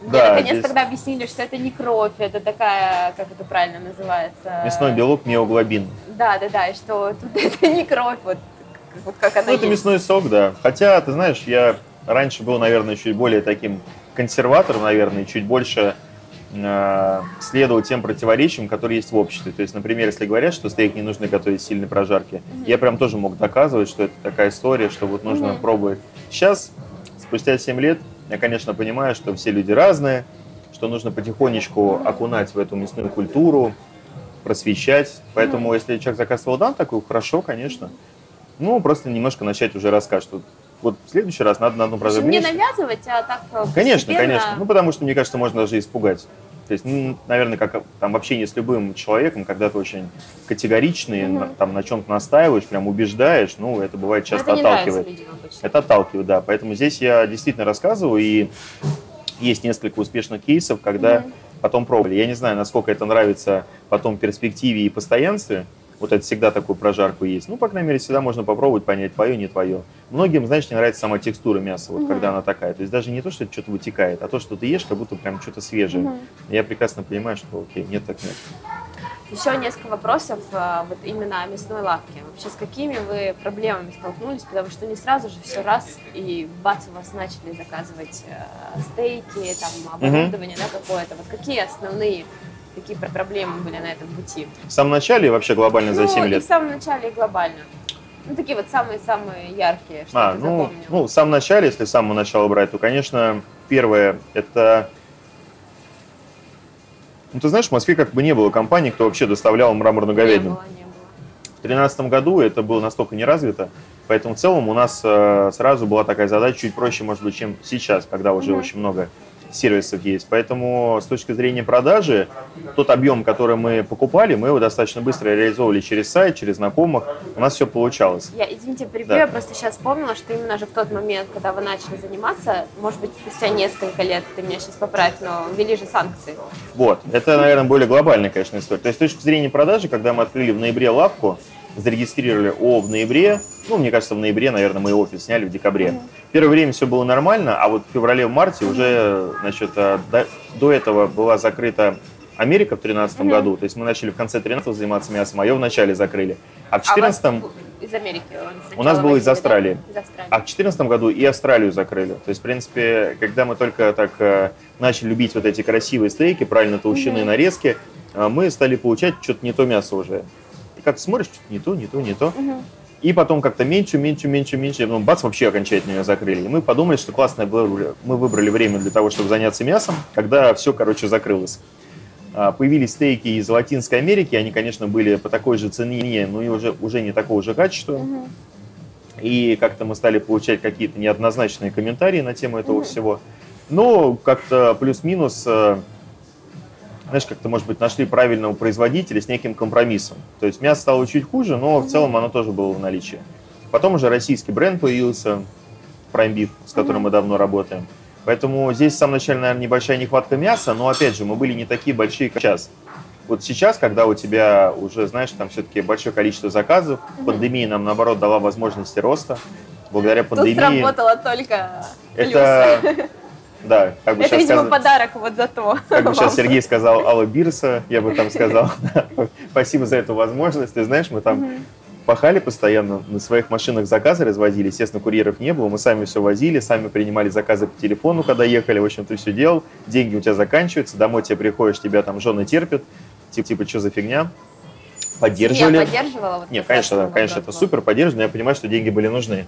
Мне Да, наконец здесь- тогда объяснили, что это не кровь, это такая, как это правильно называется? Мясной белок, миоглобин. Да, да, да, и что тут (laughs) это не кровь, вот, как- вот как она Ну, это есть. мясной сок, да. Хотя, ты знаешь, я раньше был, наверное, чуть более таким консерватором, наверное, чуть больше э, следовал тем противоречиям, которые есть в обществе. То есть, например, если говорят, что стейк не нужно готовить сильной прожарки, я прям тоже мог доказывать, что это такая история, что вот нужно Мгм. пробовать. Сейчас, спустя 7 лет, я, конечно, понимаю, что все люди разные, что нужно потихонечку окунать в эту мясную культуру, просвещать. Поэтому, если человек заказывал дан такой, хорошо, конечно. Ну, просто немножко начать уже рассказ, что вот в следующий раз надо на общем, прожарку не навязывать, а так э, Конечно, конечно. Ну, потому что, мне кажется, можно даже испугать. То есть, ну, наверное, как там в общении с любым человеком, когда ты очень категоричный, на- там на чем-то настаиваешь, прям убеждаешь, ну, это бывает часто это отталкивает. людям обычно. Это отталкивает, да. Поэтому здесь я действительно рассказываю, и есть несколько успешных кейсов, когда Мгм. потом пробовали. Я не знаю, насколько это нравится потом в перспективе и постоянстве, Вот это всегда такую прожарку есть. Ну, по крайней мере, всегда можно попробовать понять, твое, не твое. Многим, знаешь, не нравится сама текстура мяса, вот Мгм. когда она такая. То есть даже не то, что это что-то вытекает, а то, что ты ешь, как будто прям что-то свежее. Мгм. Я прекрасно понимаю, что окей, нет так нет. Еще несколько вопросов а, вот именно о мясной лавке. Вообще, с какими вы проблемами столкнулись? Потому что не сразу же все раз и бац, у вас начали заказывать э, стейки, там, оборудование, да, какое-то. Вот какие основные такие пр- проблемы были на этом пути? В самом начале, вообще глобально за ну, 7 и лет. в самом начале, и глобально. Ну, такие вот самые-самые яркие, что А, ну, запомнил. ну, в самом начале, если с самого начала брать, то, конечно, первое, это... Ну, ты знаешь, в Москве как бы не было компаний, кто вообще доставлял мраморную не говядину. было, не было. В 2013 году это было настолько не развито, поэтому в целом у нас э, сразу была такая задача чуть проще, может быть, чем сейчас, когда уже Мгм. очень много сервисов есть. Поэтому с точки зрения продажи, тот объем, который мы покупали, мы его достаточно быстро реализовывали через сайт, через знакомых. У нас все получалось. Я, извините, перебью, Да. я просто сейчас вспомнила, что именно же в тот момент, когда вы начали заниматься, может быть, спустя несколько лет, ты меня сейчас поправь, но ввели же санкции. Вот. Это, наверное, более глобальная, конечно, история. То есть с точки зрения продажи, когда мы открыли в ноябре лавку, зарегистрировали О в ноябре, ну, мне кажется, в ноябре, наверное, мы офис сняли в декабре. Мгм. Первое время все было нормально, а вот в феврале, в марте уже, значит, э, до, до этого была закрыта Америка в 2013 Мгм. году, то есть мы начали в конце 13 заниматься мясом, а ее в начале закрыли. А в 2014 А из Америки У нас было из? Австралии. Из Австралии. а в 2014 году и Австралию закрыли. То есть, в принципе, когда мы только так э, начали любить вот эти красивые стейки, правильно толщины Мгм. нарезки, э, мы стали получать что-то не то мясо уже. И как смотришь, что-то не то, не то, не то. И потом как-то меньше, меньше, меньше, меньше. Потом бац, вообще окончательно ее закрыли. И мы подумали, что классное было, мы выбрали время для того, чтобы заняться мясом, когда все, короче, закрылось. А, Появились стейки из Латинской Америки, они, конечно, были по такой же цене, но и уже, уже не такого же качества. Мгм. И как-то мы стали получать какие-то неоднозначные комментарии на тему этого Мгм. всего. Но как-то плюс-минус, э, знаешь, как-то, может быть, нашли правильного производителя с неким компромиссом. То есть мясо стало чуть хуже, но в целом оно тоже было в наличии. Потом уже российский бренд появился, Prime Beef, с которым мы давно работаем. Поэтому здесь в самом начале, наверное, небольшая нехватка мяса, но, опять же, мы были не такие большие, как сейчас. Вот сейчас, когда у тебя уже, знаешь, там все-таки большое количество заказов, пандемия нам, наоборот, дала возможности роста. Благодаря Тут пандемии... сработало только Это, плюсы. Да, как бы Это, видимо, сказ- подарок вот за то. (laughs) как бы сейчас. (laughs) Сергей сказал Алла Бирса, я бы там сказал, (laughs) спасибо за эту возможность. Ты знаешь, мы там пахали постоянно, на своих машинах заказы развозили, естественно, курьеров не было, мы сами все возили, сами принимали заказы по телефону, когда ехали, в общем, ты все делал, деньги у тебя заканчиваются, домой тебе приходишь, тебя там жены терпят, типа, типа что за фигня, поддерживали. Я поддерживала. вот Нет, конечно, да, конечно, это супер поддерживаю, но я понимаю, что деньги были нужны.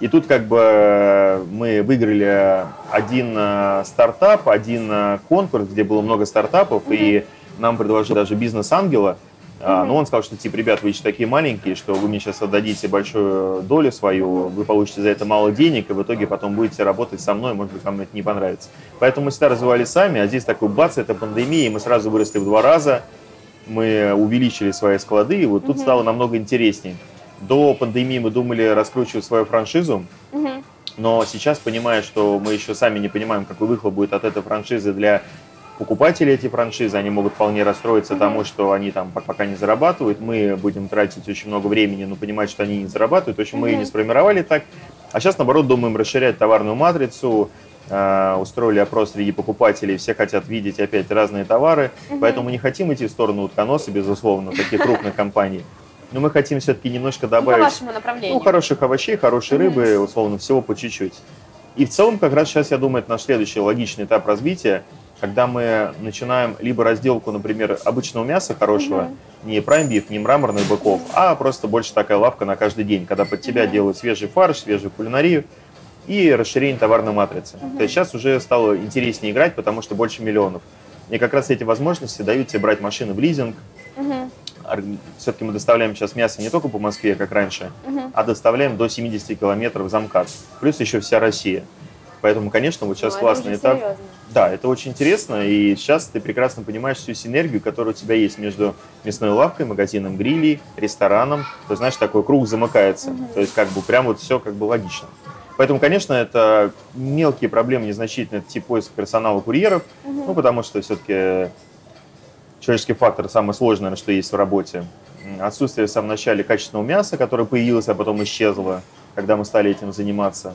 И тут как бы э, мы выиграли один э, стартап, один э, конкурс, где было много стартапов, и нам предложил даже бизнес-ангела. А, Мгм. Но он сказал, что типа, ребят, вы еще такие маленькие, что вы мне сейчас отдадите большую долю свою, вы получите за это мало денег, и в итоге потом будете работать со мной, может быть, вам это не понравится. Поэтому мы всегда развивались сами, а здесь такой бац, это пандемия, и мы сразу выросли в два раза, мы увеличили свои склады, и вот тут Мгм. стало намного интереснее. До пандемии мы думали раскручивать свою франшизу, Мгм. но сейчас, понимая, что мы еще сами не понимаем, какой выхлоп будет от этой франшизы для покупателей эти франшизы, они могут вполне расстроиться Мгм. тому, что они там пок- пока не зарабатывают, мы будем тратить очень много времени, но понимать, что они не зарабатывают, в общем, мы ее не сформировали так. А сейчас, наоборот, думаем расширять товарную матрицу, э, устроили опрос среди покупателей, все хотят видеть опять разные товары, Мгм. поэтому мы не хотим идти в сторону утконоса, безусловно, таких крупных компаний, но мы хотим все-таки немножко Ну, по добавить вашему направлению. ну, хороших овощей, хорошей Мгм. рыбы, условно, всего по чуть-чуть. И в целом, как раз сейчас, я думаю, это наш следующий логичный этап развития, когда мы начинаем либо разделку, например, обычного мяса хорошего, Мгм. не prime beef, не мраморных быков, а просто больше такая лавка на каждый день, когда под тебя Мгм. делают свежий фарш, свежую кулинарию и расширение товарной матрицы. Мгм. То есть сейчас уже стало интереснее играть, потому что больше миллионов. И как раз эти возможности дают тебе брать машины в лизинг. Мгм. Все-таки мы доставляем сейчас мясо не только по Москве, как раньше, Мгм. а доставляем до 70 километров за МКАД. Плюс еще вся Россия. Поэтому, конечно, вот сейчас Ну, классный этап. серьезно. Да, это очень интересно, и сейчас ты прекрасно понимаешь всю синергию, которая у тебя есть между мясной лавкой, магазином грилей, рестораном. То есть, знаешь, такой круг замыкается. Мгм. То есть, как бы прям вот все как бы логично. Поэтому, конечно, это мелкие проблемы, незначительные, это тип поиска персонала курьеров, Мгм. ну, потому что все-таки человеческий фактор самое сложное, что есть в работе. отсутствие в самом начале качественного мяса, которое появилось, а потом исчезло, когда мы стали этим заниматься.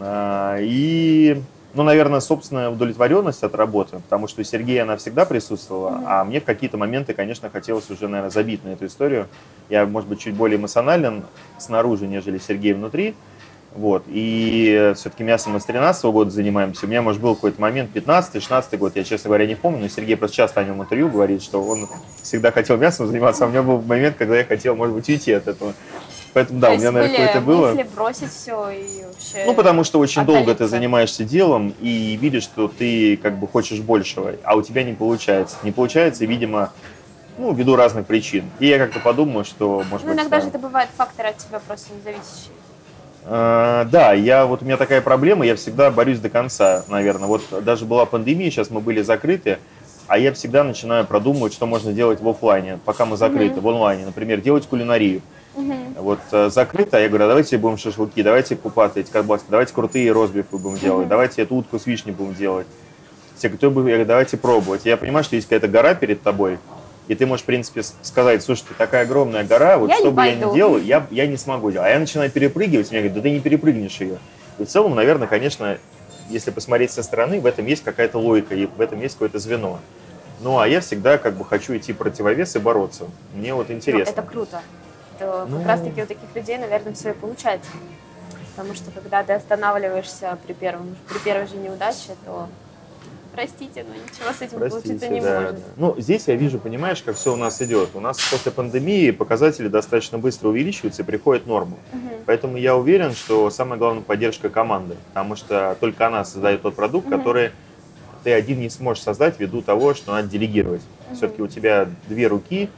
А, И, ну, наверное, собственная удовлетворенность от работы, потому что у Сергея она всегда присутствовала, а мне в какие-то моменты, конечно, хотелось уже, наверное, забить на эту историю. Я, может быть, чуть более эмоционален снаружи, нежели Сергей внутри. Вот. И все-таки мясом мы с 13 года занимаемся. У меня, может, был какой-то момент, 15-16 год, я, честно говоря, не помню, но Сергей просто часто о нем интервью говорит, что он всегда хотел мясом заниматься, а у меня был момент, когда я хотел, может быть, уйти от этого. Поэтому, да, То у меня, наверное, какое-то было. мысли бросить все и вообще... Ну, потому что очень долго ты отдалиться. занимаешься делом и видишь, что ты как бы хочешь большего, а у тебя не получается. Не получается, видимо, ну, ввиду разных причин. И я как-то подумал, что, может Ну, быть... иногда да. же это бывает фактор от тебя просто независящий. Э, Да, я вот у меня такая проблема, я всегда борюсь до конца, наверное. Вот даже была пандемия, сейчас мы были закрыты, а я всегда начинаю продумывать, что можно делать в офлайне, пока мы закрыты, в онлайне. Например, делать кулинарию. Вот э, закрыто, а я говорю, а давайте будем шашлыки, давайте купаты эти колбаски, давайте крутые розбифы будем делать, давайте эту утку с вишней будем делать. Все, кто бы, я говорю, давайте пробовать. Я понимаю, что есть какая-то гора перед тобой, и ты можешь, в принципе, сказать, слушайте, такая огромная гора, вот Я что бы я ни пойду. делал, я, я не смогу делать. А я начинаю перепрыгивать, мне говорят, да ты не перепрыгнешь ее. И в целом, наверное, конечно, если посмотреть со стороны, в этом есть какая-то логика, и в этом есть какое-то звено. Ну, а я всегда как бы хочу идти противовес и бороться. Мне вот Ну, интересно. это круто. Это Ну. как раз-таки у таких людей, наверное, все и получается. Потому что когда ты останавливаешься при, первом, при первой же неудаче, то простите, но ничего с этим Простите, получиться не да, может. да. Ну, здесь я вижу, понимаешь, как все у нас идет. У нас после пандемии показатели достаточно быстро увеличиваются и приходят в норму. Мгм. Поэтому я уверен, что самое главное поддержка команды, потому что только она создает тот продукт, Мгм. который ты один не сможешь создать ввиду того, что надо делегировать. Все-таки у тебя две руки,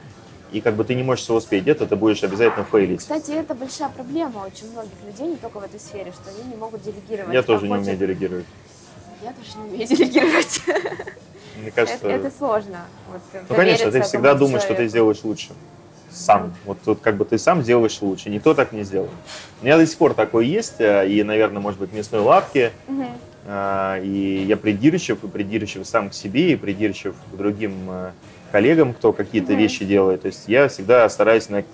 и как бы ты не можешь все успеть. Где-то ты будешь обязательно фейлить. Кстати, это большая проблема очень многих людей, не только в этой сфере, что они не могут делегировать. Я А тоже не умею делегировать. Я тоже не умею делегировать. Мне кажется, Это, это сложно. Вот, ну, конечно, ты всегда думаешь, что ты человеку. сделаешь лучше. Сам. Вот, вот как бы ты сам сделаешь лучше. Никто так не сделает. У меня до сих пор такое есть, э, и, наверное, может быть, в мясной лавке. Мгм. А, И я придирчив, и придирчив сам к себе, и придирчив к другим э, коллегам, кто какие-то Мгм. вещи делает. То есть я всегда стараюсь на-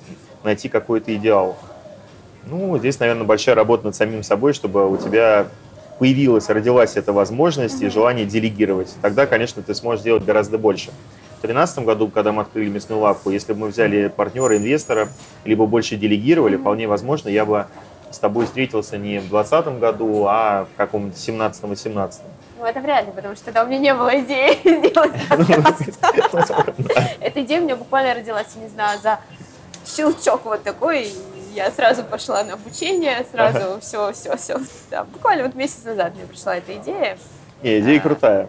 найти какой-то идеал. Ну, здесь, наверное, большая работа над самим собой, чтобы у тебя появилась, родилась эта возможность и желание делегировать. Тогда, конечно, ты сможешь сделать гораздо больше. В 2013 году, когда мы открыли мясную лавку, если бы мы взяли партнера, инвестора, либо больше делегировали, вполне возможно, я бы с тобой встретился не в 2020 году, а в каком-то 17-18. Ну, это вряд ли, потому что тогда у меня не было идеи (laughs) сделать подкаст. (laughs) Эта идея у меня буквально родилась, не знаю, за щелчок вот такой. И Я сразу пошла на обучение, сразу все, все, все. Да, буквально вот месяц назад мне пришла эта идея. Не, идея крутая.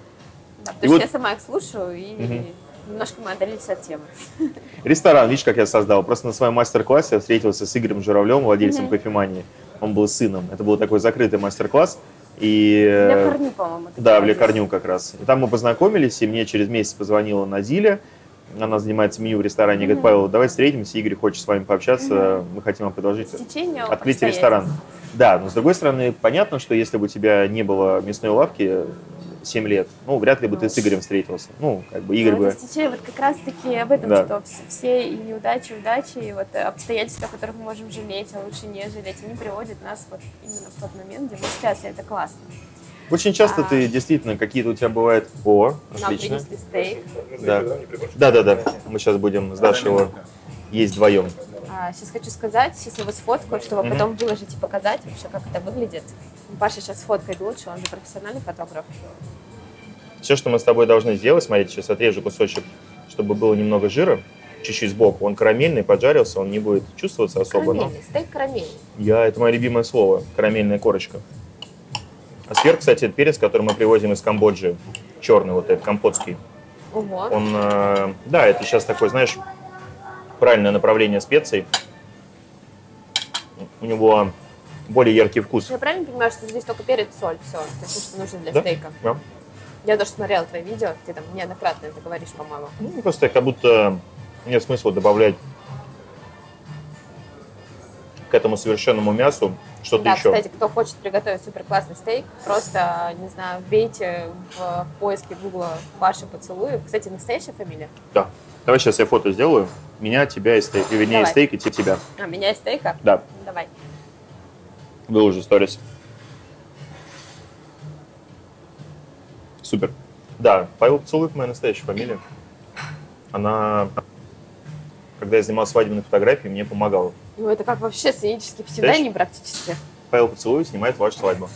Да, И потому вот- что я сама их слушаю, и Мгм. немножко мы отдалились от темы. (laughs) Ресторан, видишь, как я создал. Просто на своем мастер-классе я встретился с Игорем Журавлем, владельцем Мгм. кофемании. Он был сыном. Это был такой закрытый мастер-класс. И, Для э, корню, по-моему. Да, в. Лекарню как раз. И там мы познакомились, и мне через месяц позвонила Назиля. Она занимается меню в ресторане. Говорит, Мгм. Павел, давай встретимся. Игорь хочет с вами пообщаться. Мы хотим вам предложить Стечение обстоятельств. ресторана. Да, но с другой стороны, понятно, что если бы у тебя не было мясной лавки 7 лет, ну, вряд ли бы ты с Игорем встретился. Ну, как бы Игорь Ну, бы... стечение вот как раз-таки об этом, Да. что вс- все и неудачи, и удачи, и вот обстоятельства, о которых мы можем жалеть, а лучше не жалеть, они приводят нас вот именно в тот момент, где мы сейчас, и это классно. Очень часто А. ты действительно, какие-то у тебя бывают... О, Нам отлично. принесли стейк. Да. да, да, да. Мы сейчас будем с Дашей его есть вдвоем. сейчас хочу сказать, сейчас его сфоткаю, чтобы Мгм. потом выложить и показать вообще, как это выглядит. Паша сейчас фоткает лучше, он же профессиональный фотограф. Все, что мы с тобой должны сделать, смотрите, сейчас отрежу кусочек, чтобы было немного жира, чуть-чуть сбоку. Он карамельный, поджарился, он не будет чувствоваться особо. Но Карамельный, стейк карамельный. я, это мое любимое слово, карамельная корочка. А сверх, кстати, это перец, который мы привозим из Камбоджи, черный вот этот, компотский. Ого. Он, э, да, это сейчас такой, знаешь, правильное направление специй. У него более яркий вкус. Я правильно понимаю, что здесь только перец, соль, все, то есть, что нужно для Да. стейка? Да. Я даже смотрела твои видео, ты там неоднократно это говоришь, по-моему. Ну, просто как будто нет смысла добавлять к этому совершенному мясу что-то да, еще. кстати, кто хочет приготовить супер классный стейк, просто, не знаю, вбейте в поиске гугла Паша Поцелуев. Кстати, настоящая фамилия? Да. Давай сейчас я фото сделаю. Меня, тебя и стейк. Вернее, Давай. стейк и те- тебя. А, меня и стейка? Да, Давай. выложу сторис. Супер. Да, Павел Поцелуев моя настоящая фамилия. Она, когда я снимал свадебные фотографии, мне помогала. Ну, это как вообще сценический псевдоним практически. Павел Поцелуев снимает вашу свадьбу.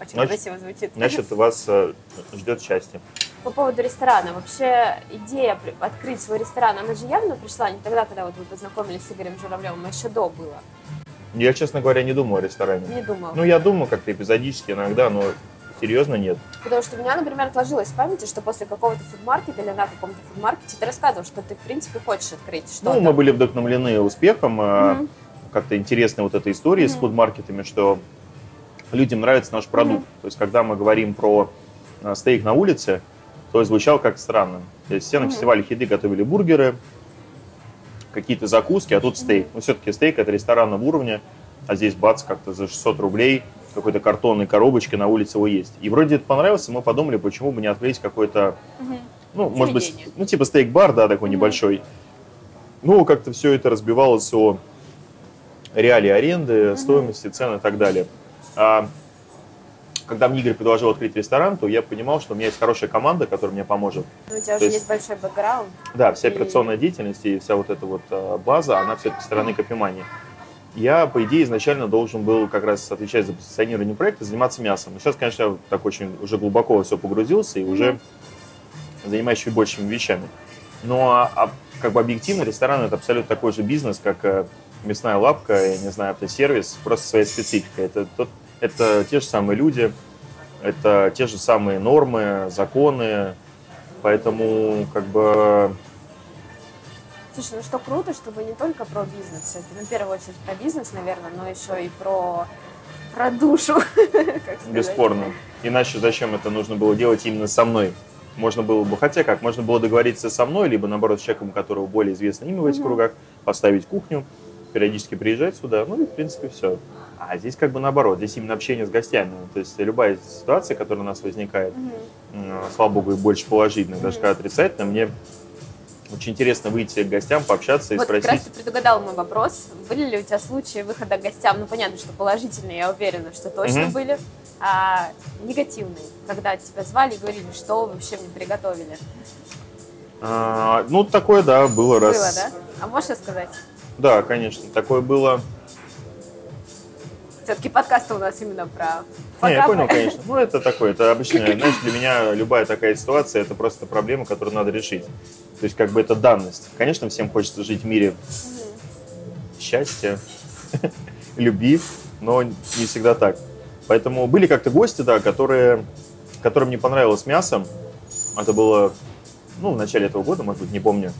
Очень Значит- красиво звучит. Значит, вас э, ждет счастье. По поводу ресторана. Вообще идея открыть свой ресторан, она же явно пришла не тогда, когда вот вы познакомились с Игорем Журавлевым, а еще до было. Я, честно говоря, не думаю о ресторане. Не думала. Ну, я думаю как-то эпизодически иногда, но серьезно нет. Потому что у меня, например, отложилось в памяти, что после какого-то фудмаркета или на каком-то фудмаркете ты рассказывал, что ты, в принципе, хочешь открыть что-то. Ну, мы были вдохновлены успехом, Мгм. как-то интересна вот эта история с Мгм. фудмаркетами, что людям нравится наш продукт. То есть, когда мы говорим про э, стейк на улице, то звучало как странно. То есть, все на фестивале хиты готовили бургеры, какие-то закуски, а тут стейк. Но все-таки стейк это ресторанного уровня, а здесь бац, как-то за 600 рублей какой-то картонной коробочке на улице его есть. И вроде это понравилось, и мы подумали, почему бы не открыть какой-то Мгм. ну, может быть, Заведение. ну, типа стейк-бар, да, такой Мгм. небольшой. Ну, как-то все это разбивалось о реалии аренды, стоимости, цен и так далее. А когда мне Игорь предложил открыть ресторан, то я понимал, что у меня есть хорошая команда, которая мне поможет. Ну, у тебя То уже есть- есть большой бэкграунд. Да, вся И- операционная деятельность и вся вот эта вот а, база, она все-таки стороны кофемании. Я, по идее, изначально должен был как раз отвечать за позиционирование проекта, заниматься мясом. Но сейчас, конечно, я так очень уже глубоко во все погрузился и уже занимаюсь чуть большими вещами. Но а, как бы объективно ресторан это абсолютно такой же бизнес, как э, мясная лапка, я не знаю, автосервис, просто своя специфика. Это, тот, это те же самые люди, это те же самые нормы, законы, поэтому как бы Слушай, ну что круто, что вы не только про бизнес все-таки, ну, в первую очередь про бизнес, наверное, но еще и про, про душу. (laughs) Бесспорно. Иначе зачем это нужно было делать именно со мной? Можно было бы, хотя как, можно было договориться со мной, либо наоборот с человеком, у которого более известно имя в этих кругах, поставить кухню, периодически приезжать сюда, ну и в принципе все. А здесь как бы наоборот, здесь именно общение с гостями. То есть любая ситуация, которая у нас возникает, слава богу, и больше положительных, даже когда отрицательно, мне очень интересно выйти к гостям, пообщаться и Вот как раз спросить. ты предугадал мой вопрос. Были ли у тебя случаи выхода к гостям? Ну, понятно, что положительные, я уверена, что точно Мгм. были. А негативные, когда тебя звали и говорили, что вообще мне приготовили. А, ну, такое, да, было раз. Было, да? А можешь рассказать? Да, конечно, такое было. Все-таки подкаст у нас именно про Не, я факапы. понял, конечно. Ну, это такое, это обычно, знаешь, для меня любая такая ситуация, это просто проблема, которую надо решить. То есть, как бы это данность. Конечно, всем хочется жить в мире счастья, (laughs) любви, но не всегда так. Поэтому были как-то гости, да, которые, которым не понравилось мясо. Это было, ну, в начале этого года, может быть, не помню.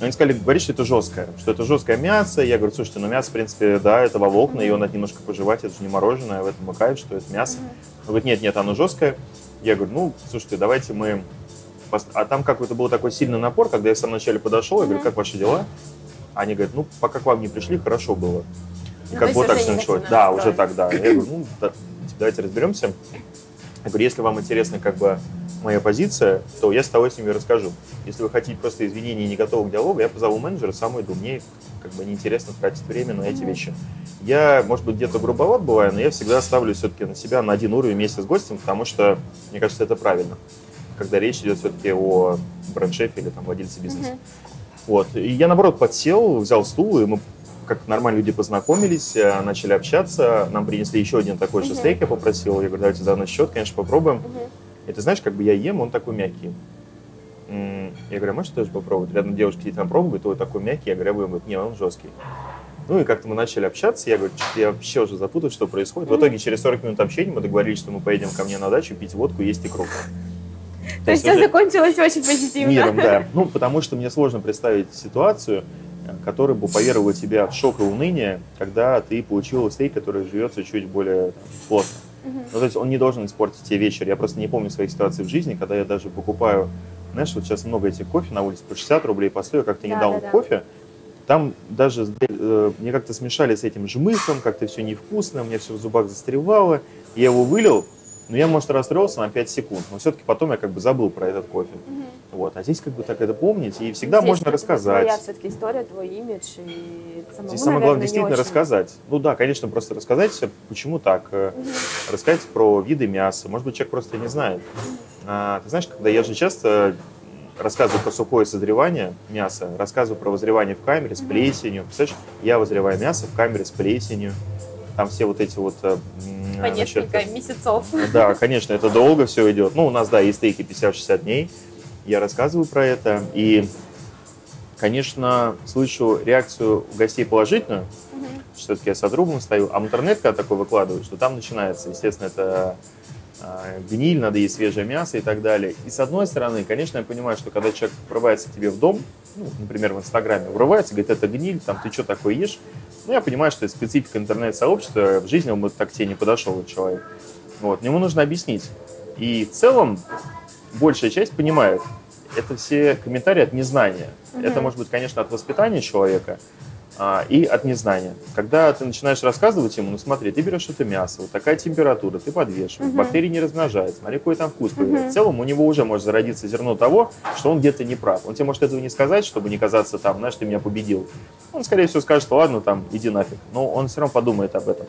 Но они сказали, говорит, что это жесткое, что это жесткое мясо. Я говорю, слушайте, ну мясо, в принципе, да, это во волкна, ее надо немножко пожевать, это же не мороженое, в этом и кайф, что это мясо. Он говорит, нет, нет, оно жесткое. Я говорю, ну, слушайте, давайте мы... А там какой-то был такой сильный напор, когда я в самом начале подошел, я говорю, как ваши дела? Они говорят, ну, пока к вам не пришли, хорошо было. И Ну, как вот так все началось. Да, уже так, да. Я говорю, ну, да, давайте разберемся. Я говорю, если вам интересна как бы моя позиция, то я с удовольствием ее расскажу. Если вы хотите просто извинений и не готовы к диалогу, я позову менеджера, сам уйду. Мне как бы неинтересно тратить время на эти вещи. Я, может быть, где-то грубоват бываю, но я всегда ставлю все-таки на себя на один уровень вместе с гостем, потому что, мне кажется, это правильно, когда речь идет все-таки о бренд-шефе или там владельце бизнеса. Мгм. Вот. И я, наоборот, подсел, взял стул, и мы как нормальные люди познакомились, э, начали общаться. Нам принесли еще один такой же Мгм. стейк, я попросил. Я говорю, давайте за наш счет, конечно, попробуем. Мгм. Ты знаешь, как бы я ем, он такой мягкий. Я говорю, а можешь тоже попробовать? Рядом девушка сидит, там пробует, ой, такой мягкий. Я говорю, а? Он говорит, не, он жесткий. Ну и как-то мы начали общаться, я говорю, что я вообще уже запутал, что происходит. В итоге через 40 минут общения мы договорились, что мы поедем ко мне на дачу пить водку, есть икру. То есть все закончилось очень позитивно. Миром, да. (laughs) Ну, потому что мне сложно представить ситуацию, которая бы поверила тебя в шок и уныние, когда ты получил стейк, который живется чуть более плотно. Мгм. Ну, то есть он не должен испортить тебе вечер. Я просто не помню своих ситуаций в жизни, когда я даже покупаю, знаешь, вот сейчас много этих кофе на улице по 60 рублей по 100, я как-то Да, не дал да, да. кофе, там даже э, мне как-то смешали с этим жмыхом, как-то все невкусно, у меня все в зубах застревало. Я его вылил, но я, может, расстроился на 5 секунд, но все-таки потом я как бы забыл про этот кофе. Мгм. Вот. А здесь как бы так это помнить, и всегда Здесь можно рассказать. Твоя все-таки история, твой имидж и самому, Здесь самое наверное, главное действительно рассказать. Ну да, конечно, просто рассказать, почему так. Мгм. Рассказать про виды мяса. Может быть, человек просто не знает. А, ты знаешь, когда я же часто рассказываю про сухое созревание мяса, рассказываю про возревание в камере с плесенью. Представляешь, я возреваю мясо в камере с плесенью. Там все вот эти вот... э, По значит, несколько месяцев. (laughs) Да, конечно, это долго все идет. Ну, у нас, да, есть стейки 50-60 дней. Я рассказываю про это. И, конечно, слышу реакцию у гостей положительную, Мгм. что все-таки я с другом стою. А в интернет, когда такой выкладываю, что там начинается, естественно, это гниль, надо есть свежее мясо и так далее. И с одной стороны, конечно, я понимаю, что когда человек врывается к тебе в дом, ну, например, в Инстаграме, врывается, говорит, это гниль, там, ты что такое ешь? Ну, я понимаю, что это специфика интернет-сообщества, в жизни он бы так к тебе не подошел, этот человек. Вот, ему нужно объяснить. И в целом большая часть понимает, это все комментарии от незнания. Мгм. Это может быть, конечно, от воспитания человека а, и от незнания. Когда ты начинаешь рассказывать ему, ну смотри, ты берешь это мясо, вот такая температура, ты подвешиваешь, Мгм. бактерии не размножаются, смотри, какой там вкус появляется. В целом у него уже может зародиться зерно того, что он где-то не прав. Он тебе может этого не сказать, чтобы не казаться там, знаешь, ты меня победил. Он, скорее всего, скажет, что ладно, там, иди нафиг. Но он все равно подумает об этом.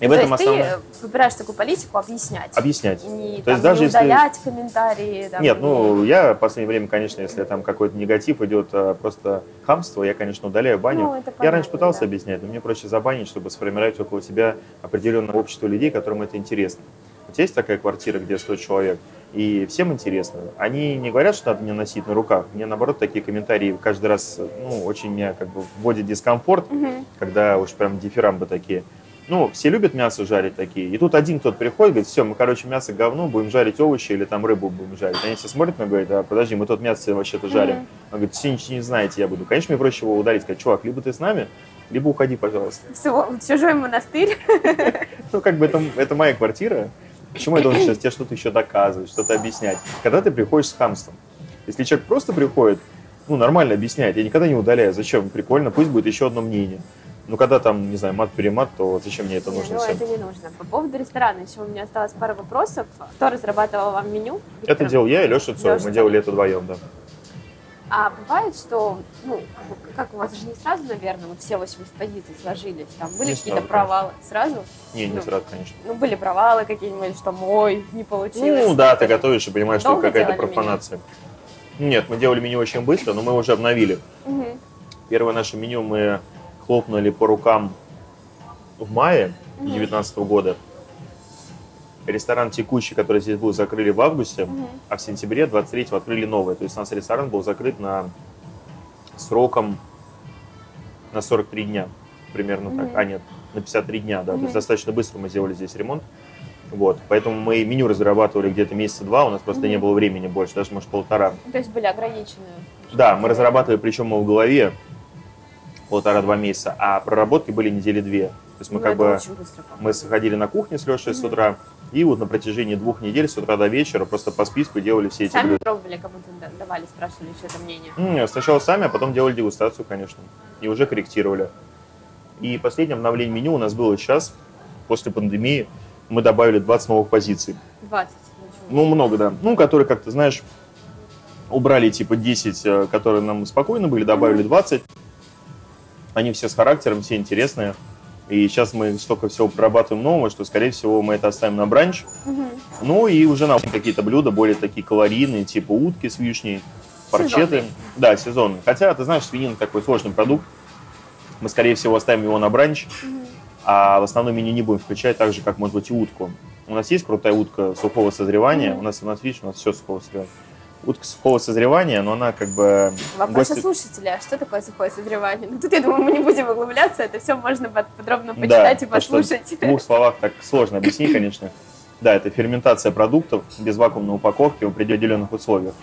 И в То этом есть основное... ты выбираешь такую политику объяснять. Объяснять. Не, То там, есть даже не если- удалять комментарии. там, Нет, не- ну я в последнее время, конечно, если там какой-то негатив идет, а, просто хамство, я, конечно, удаляю баню. Ну, это я понятно, раньше пытался да. объяснять, но мне проще забанить, чтобы сформировать около себя определенное общество людей, которым это интересно. Вот есть такая квартира, где 100 человек, и всем интересно. Они не говорят, что надо мне носить на руках. Мне, наоборот, такие комментарии каждый раз, ну, очень меня как бы вводят в дискомфорт, Мгм. когда уж прям дифирамбы такие. Ну, все любят мясо жарить такие. И тут один кто-то приходит, говорит, все, мы, короче, мясо говно, будем жарить овощи или там рыбу будем жарить. Они все смотрят на говорят, а подожди, мы тут мясо вообще-то жарим. Мгм. Он говорит, все ничего не знаете, я буду. Конечно, мне проще его ударить, сказать, чувак, либо ты с нами, либо уходи, пожалуйста. Всё, чужой монастырь. (laughs) Ну, как бы это, это моя квартира. Почему я должен сейчас тебе что-то еще доказывать, что-то объяснять? Когда ты приходишь с хамством. Если человек просто приходит, ну, нормально объясняет, я никогда не удаляю. Зачем? Прикольно, пусть будет еще одно мнение. Ну, когда там, не знаю, мат-перемат, то зачем мне это Не, нужно ну, всем? это не нужно. По поводу ресторана еще у меня осталось пара вопросов. Кто разрабатывал вам меню? Это Виктор? делал я и Леша Цой. Лёша Мы делали это вдвоем, да. А бывает, что, ну, как у вас же не сразу, наверное, вот все 80 позиций сложились, там были какие-то провалы сразу? Не, не Ну, сразу, конечно. Ну, были провалы какие-нибудь, что мой, не получилось. Ну, да, ты готовишь и понимаешь, что Долго какая-то делали меню? профанация. Нет, мы делали меню очень быстро, но мы уже обновили. Мгм. Первое наше меню мы хлопнули по рукам в мае Мгм. 2019 года. Ресторан текущий, который здесь был, закрыли в августе, а в сентябре 23 открыли новый. То есть у нас ресторан был закрыт на сроком на 43 дня. Примерно так. А, нет, на 53 дня, да. То есть достаточно быстро мы сделали здесь ремонт. Вот. Поэтому мы меню разрабатывали где-то месяца два, у нас просто не было времени больше, даже, может, полтора. То есть были ограничены. Да, мы разрабатывали, причем мы в голове полтора-два месяца, а проработки были недели две. То есть мы Ну, как бы мы сходили на кухне с Лешей с Мгм. утра, и вот на протяжении двух недель с утра до вечера просто по списку делали все эти Сами блюда. пробовали, кому-то да- давали, спрашивали что-то мнение. М, Сначала сами, а потом делали дегустацию, конечно, и уже корректировали. И последнее обновление меню у нас было сейчас, после пандемии, мы добавили 20 новых позиций. 20. ничего. Ну, много, да. Ну, которые, как ты знаешь, убрали типа 10, э, которые нам спокойно были, добавили Мгм. 20. Они все с характером, все интересные. И сейчас мы столько всего прорабатываем нового, что, скорее всего, мы это оставим на бранч. Мгм. Ну и уже на какие-то блюда более такие калорийные, типа утки с вишней, парчеты. Сезонные. Да, сезонные. Хотя, ты знаешь, свинина такой сложный продукт. Мы, скорее всего, оставим его на бранч, Мгм. а в основном меню не будем включать так же, как, может быть, и утку. У нас есть крутая утка сухого созревания. Мгм. У нас, у нас, видишь, у нас все сухого созревания. Утка сухого созревания, но она как бы... Вопрос гости- слушателя. а Что такое сухое созревание? Ну, тут, я думаю, мы не будем углубляться. Это все можно под- подробно Да, почитать и потому что послушать. В двух словах так сложно объяснить, конечно. Да, это ферментация продуктов без вакуумной упаковки в определенных условиях.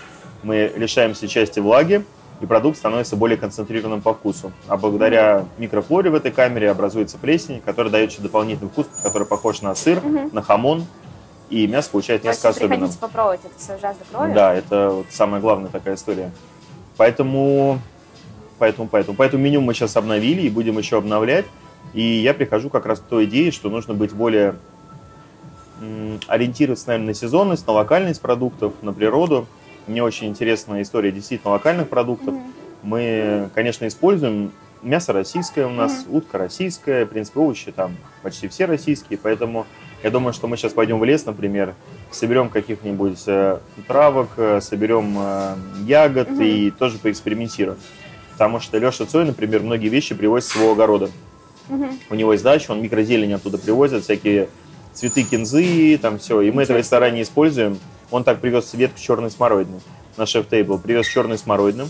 Мы лишаемся части влаги, и продукт становится более концентрированным по вкусу. А благодаря микрофлоре в этой камере образуется плесень, которая дает еще дополнительный вкус, который похож на сыр, Мгм. на хамон, и мясо получается В несколько особенным. приходите попробовать. Это все жажда крови. Да, это вот самая главная такая история. Поэтому Поэтому, поэтому, поэтому меню мы сейчас обновили и будем еще обновлять. И я прихожу как раз к той идее, что нужно быть более ориентироваться, наверное, на сезонность, на локальность продуктов, на природу. Мне очень интересна история действительно локальных продуктов. Мы, конечно, используем мясо российское у нас, утка российская, в принципе, овощи там почти все российские, поэтому я думаю, что мы сейчас пойдем в лес, например, соберем каких-нибудь э, травок, э, соберем э, ягод Мгм. и тоже поэкспериментируем. Потому что Леша Цой, например, многие вещи привозит с своего огорода. Мгм. У него есть дача, он микрозелень оттуда привозит, всякие цветы кинзы, там все. И мы это в ресторане используем. Он так привез ветку черной смородины на шеф-тейбл. Привез черной смородины.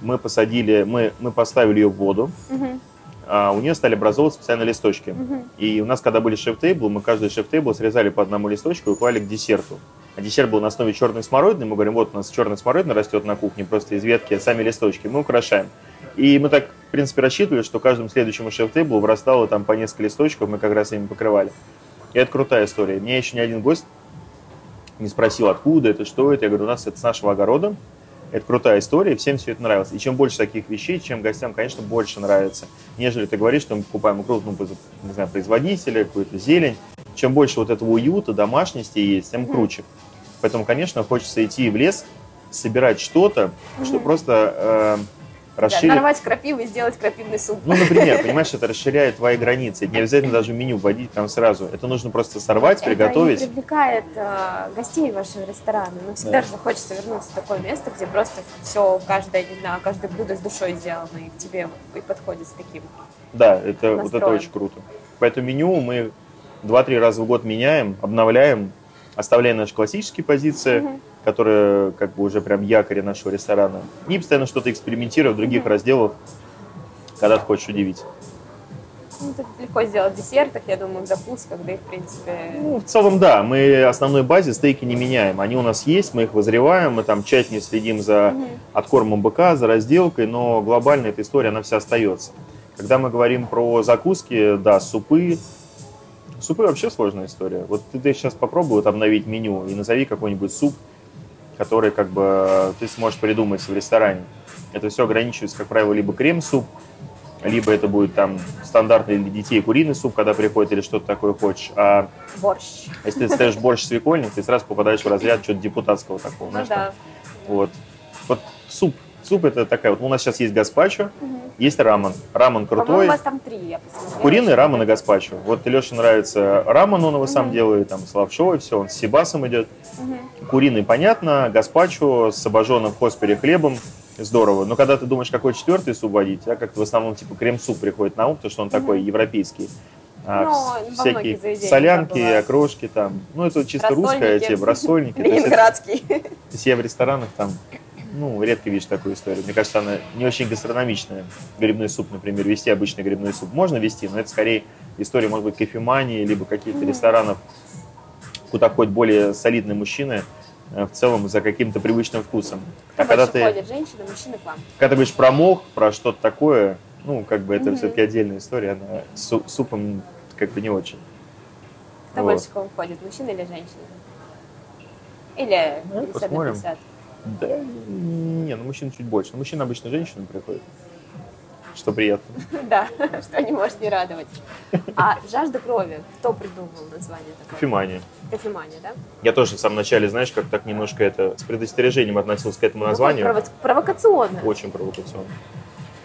Мы посадили, мы, мы поставили ее в воду. Мгм. А у нее стали образовываться специально листочки. Мгм. И у нас, когда были шеф-тейблы, мы каждый шеф-тейбл срезали по одному листочку и клали к десерту. А десерт был на основе черной смородины. Мы говорим, вот у нас черная смородина растет на кухне, просто из ветки, сами листочки. Мы украшаем. И мы так, в принципе, рассчитывали, что каждому следующему шеф-тейблу вырастало там по несколько листочков, мы как раз ими покрывали. И это крутая история. Мне еще ни один гость не спросил, откуда это, что это. Я говорю, у нас это с нашего огорода. Это крутая история, и всем все это нравилось. И чем больше таких вещей, чем гостям, конечно, больше нравится. Нежели ты говоришь, что мы покупаем икру, ну, не знаю, производителя, какую-то зелень. Чем больше вот этого уюта, домашности есть, тем круче. Поэтому, конечно, хочется идти в лес, собирать что-то, что просто э, Да, расширит нарвать крапивы и сделать крапивный суп. ну, например, (laughs) понимаешь, это расширяет твои границы. Это не обязательно даже меню вводить там сразу. Это нужно просто сорвать, Это приготовить. и привлекает э, гостей вашего ресторана. Но всегда Да. же захочется вернуться в такое место, где просто все, каждое, не знаю, каждое блюдо с душой сделано, и к тебе и подходит с таким. Да, это, вот это очень круто. Поэтому меню мы 2-3 раза в год меняем, обновляем, оставляем наши классические позиции, Мгм. которые как бы уже прям якори нашего ресторана. И постоянно что-то экспериментируем в других Мгм. разделах, когда ты хочешь удивить. Ну, тут легко сделать в десертах, я думаю, в закусках, да и в принципе. Ну, в целом, да. Мы основной базе стейки не меняем. Они у нас есть, мы их возреваем, мы там тщательнее следим за Мгм. откормом быка, за разделкой, но глобально эта история, она вся остается. Когда мы говорим про закуски, да, супы, супы вообще сложная история. Вот ты, ты сейчас попробуй вот обновить меню и назови какой-нибудь суп, который как бы ты сможешь придумать в ресторане. Это все ограничивается, как правило, либо крем-суп, либо это будет там стандартный для детей куриный суп, когда приходит или что-то такое хочешь. А Борщ. если ты ставишь борщ свекольник, ты сразу попадаешь в разряд чего-то депутатского такого. Ну знаешь, там. да. Вот. Вот суп. Суп это такая вот. У нас сейчас есть гаспачо, Мгм. есть рамен. Рамен крутой. у вас там три, я посмотрела. Куриный рамен и гаспачо. Вот Леше нравится рамен, он его сам Мгм. делает, там, с лапшой, все, он с сибасом идет. Мгм. Куриный, понятно, гаспачо с обожженным в хоспере хлебом, здорово. Но когда ты думаешь, какой четвертый суп водить, а как-то в основном типа крем-суп приходит на ум, потому что он такой Мгм. европейский. А, Ну, всякие солянки, окрошки там. Ну, это чисто Рассольники. русское, эти рассольники. То есть это- Ленинградский. то есть я в ресторанах там, ну, редко видишь такую историю. Мне кажется, она не очень гастрономичная. Грибной суп, например, вести обычный грибной суп можно вести, но это скорее история, может быть, кофемании, либо каких-то ресторанов, куда ходят более солидные мужчины, э, в целом за каким-то привычным вкусом. А когда ты, ходит, женщины, мужчины к вам? когда ты говоришь про мох, про что-то такое, ну, как бы это Мгм. все-таки отдельная история, она с су- супом как бы не очень. Кто Вот. больше к вам ходит, мужчина или женщина? Или Ну, 50 на посмотрим. 50? Да, не, ну мужчин чуть больше. Но мужчина обычно женщинам приходит, что приятно. (laughs) Да, (laughs) что не может не радовать. А «Жажда крови» кто придумал название такое? Кофемания. Кофемания, да? Я тоже в самом начале, знаешь, как так немножко это с предостережением относился к этому названию. Ну, прово- провокационно. Очень провокационно.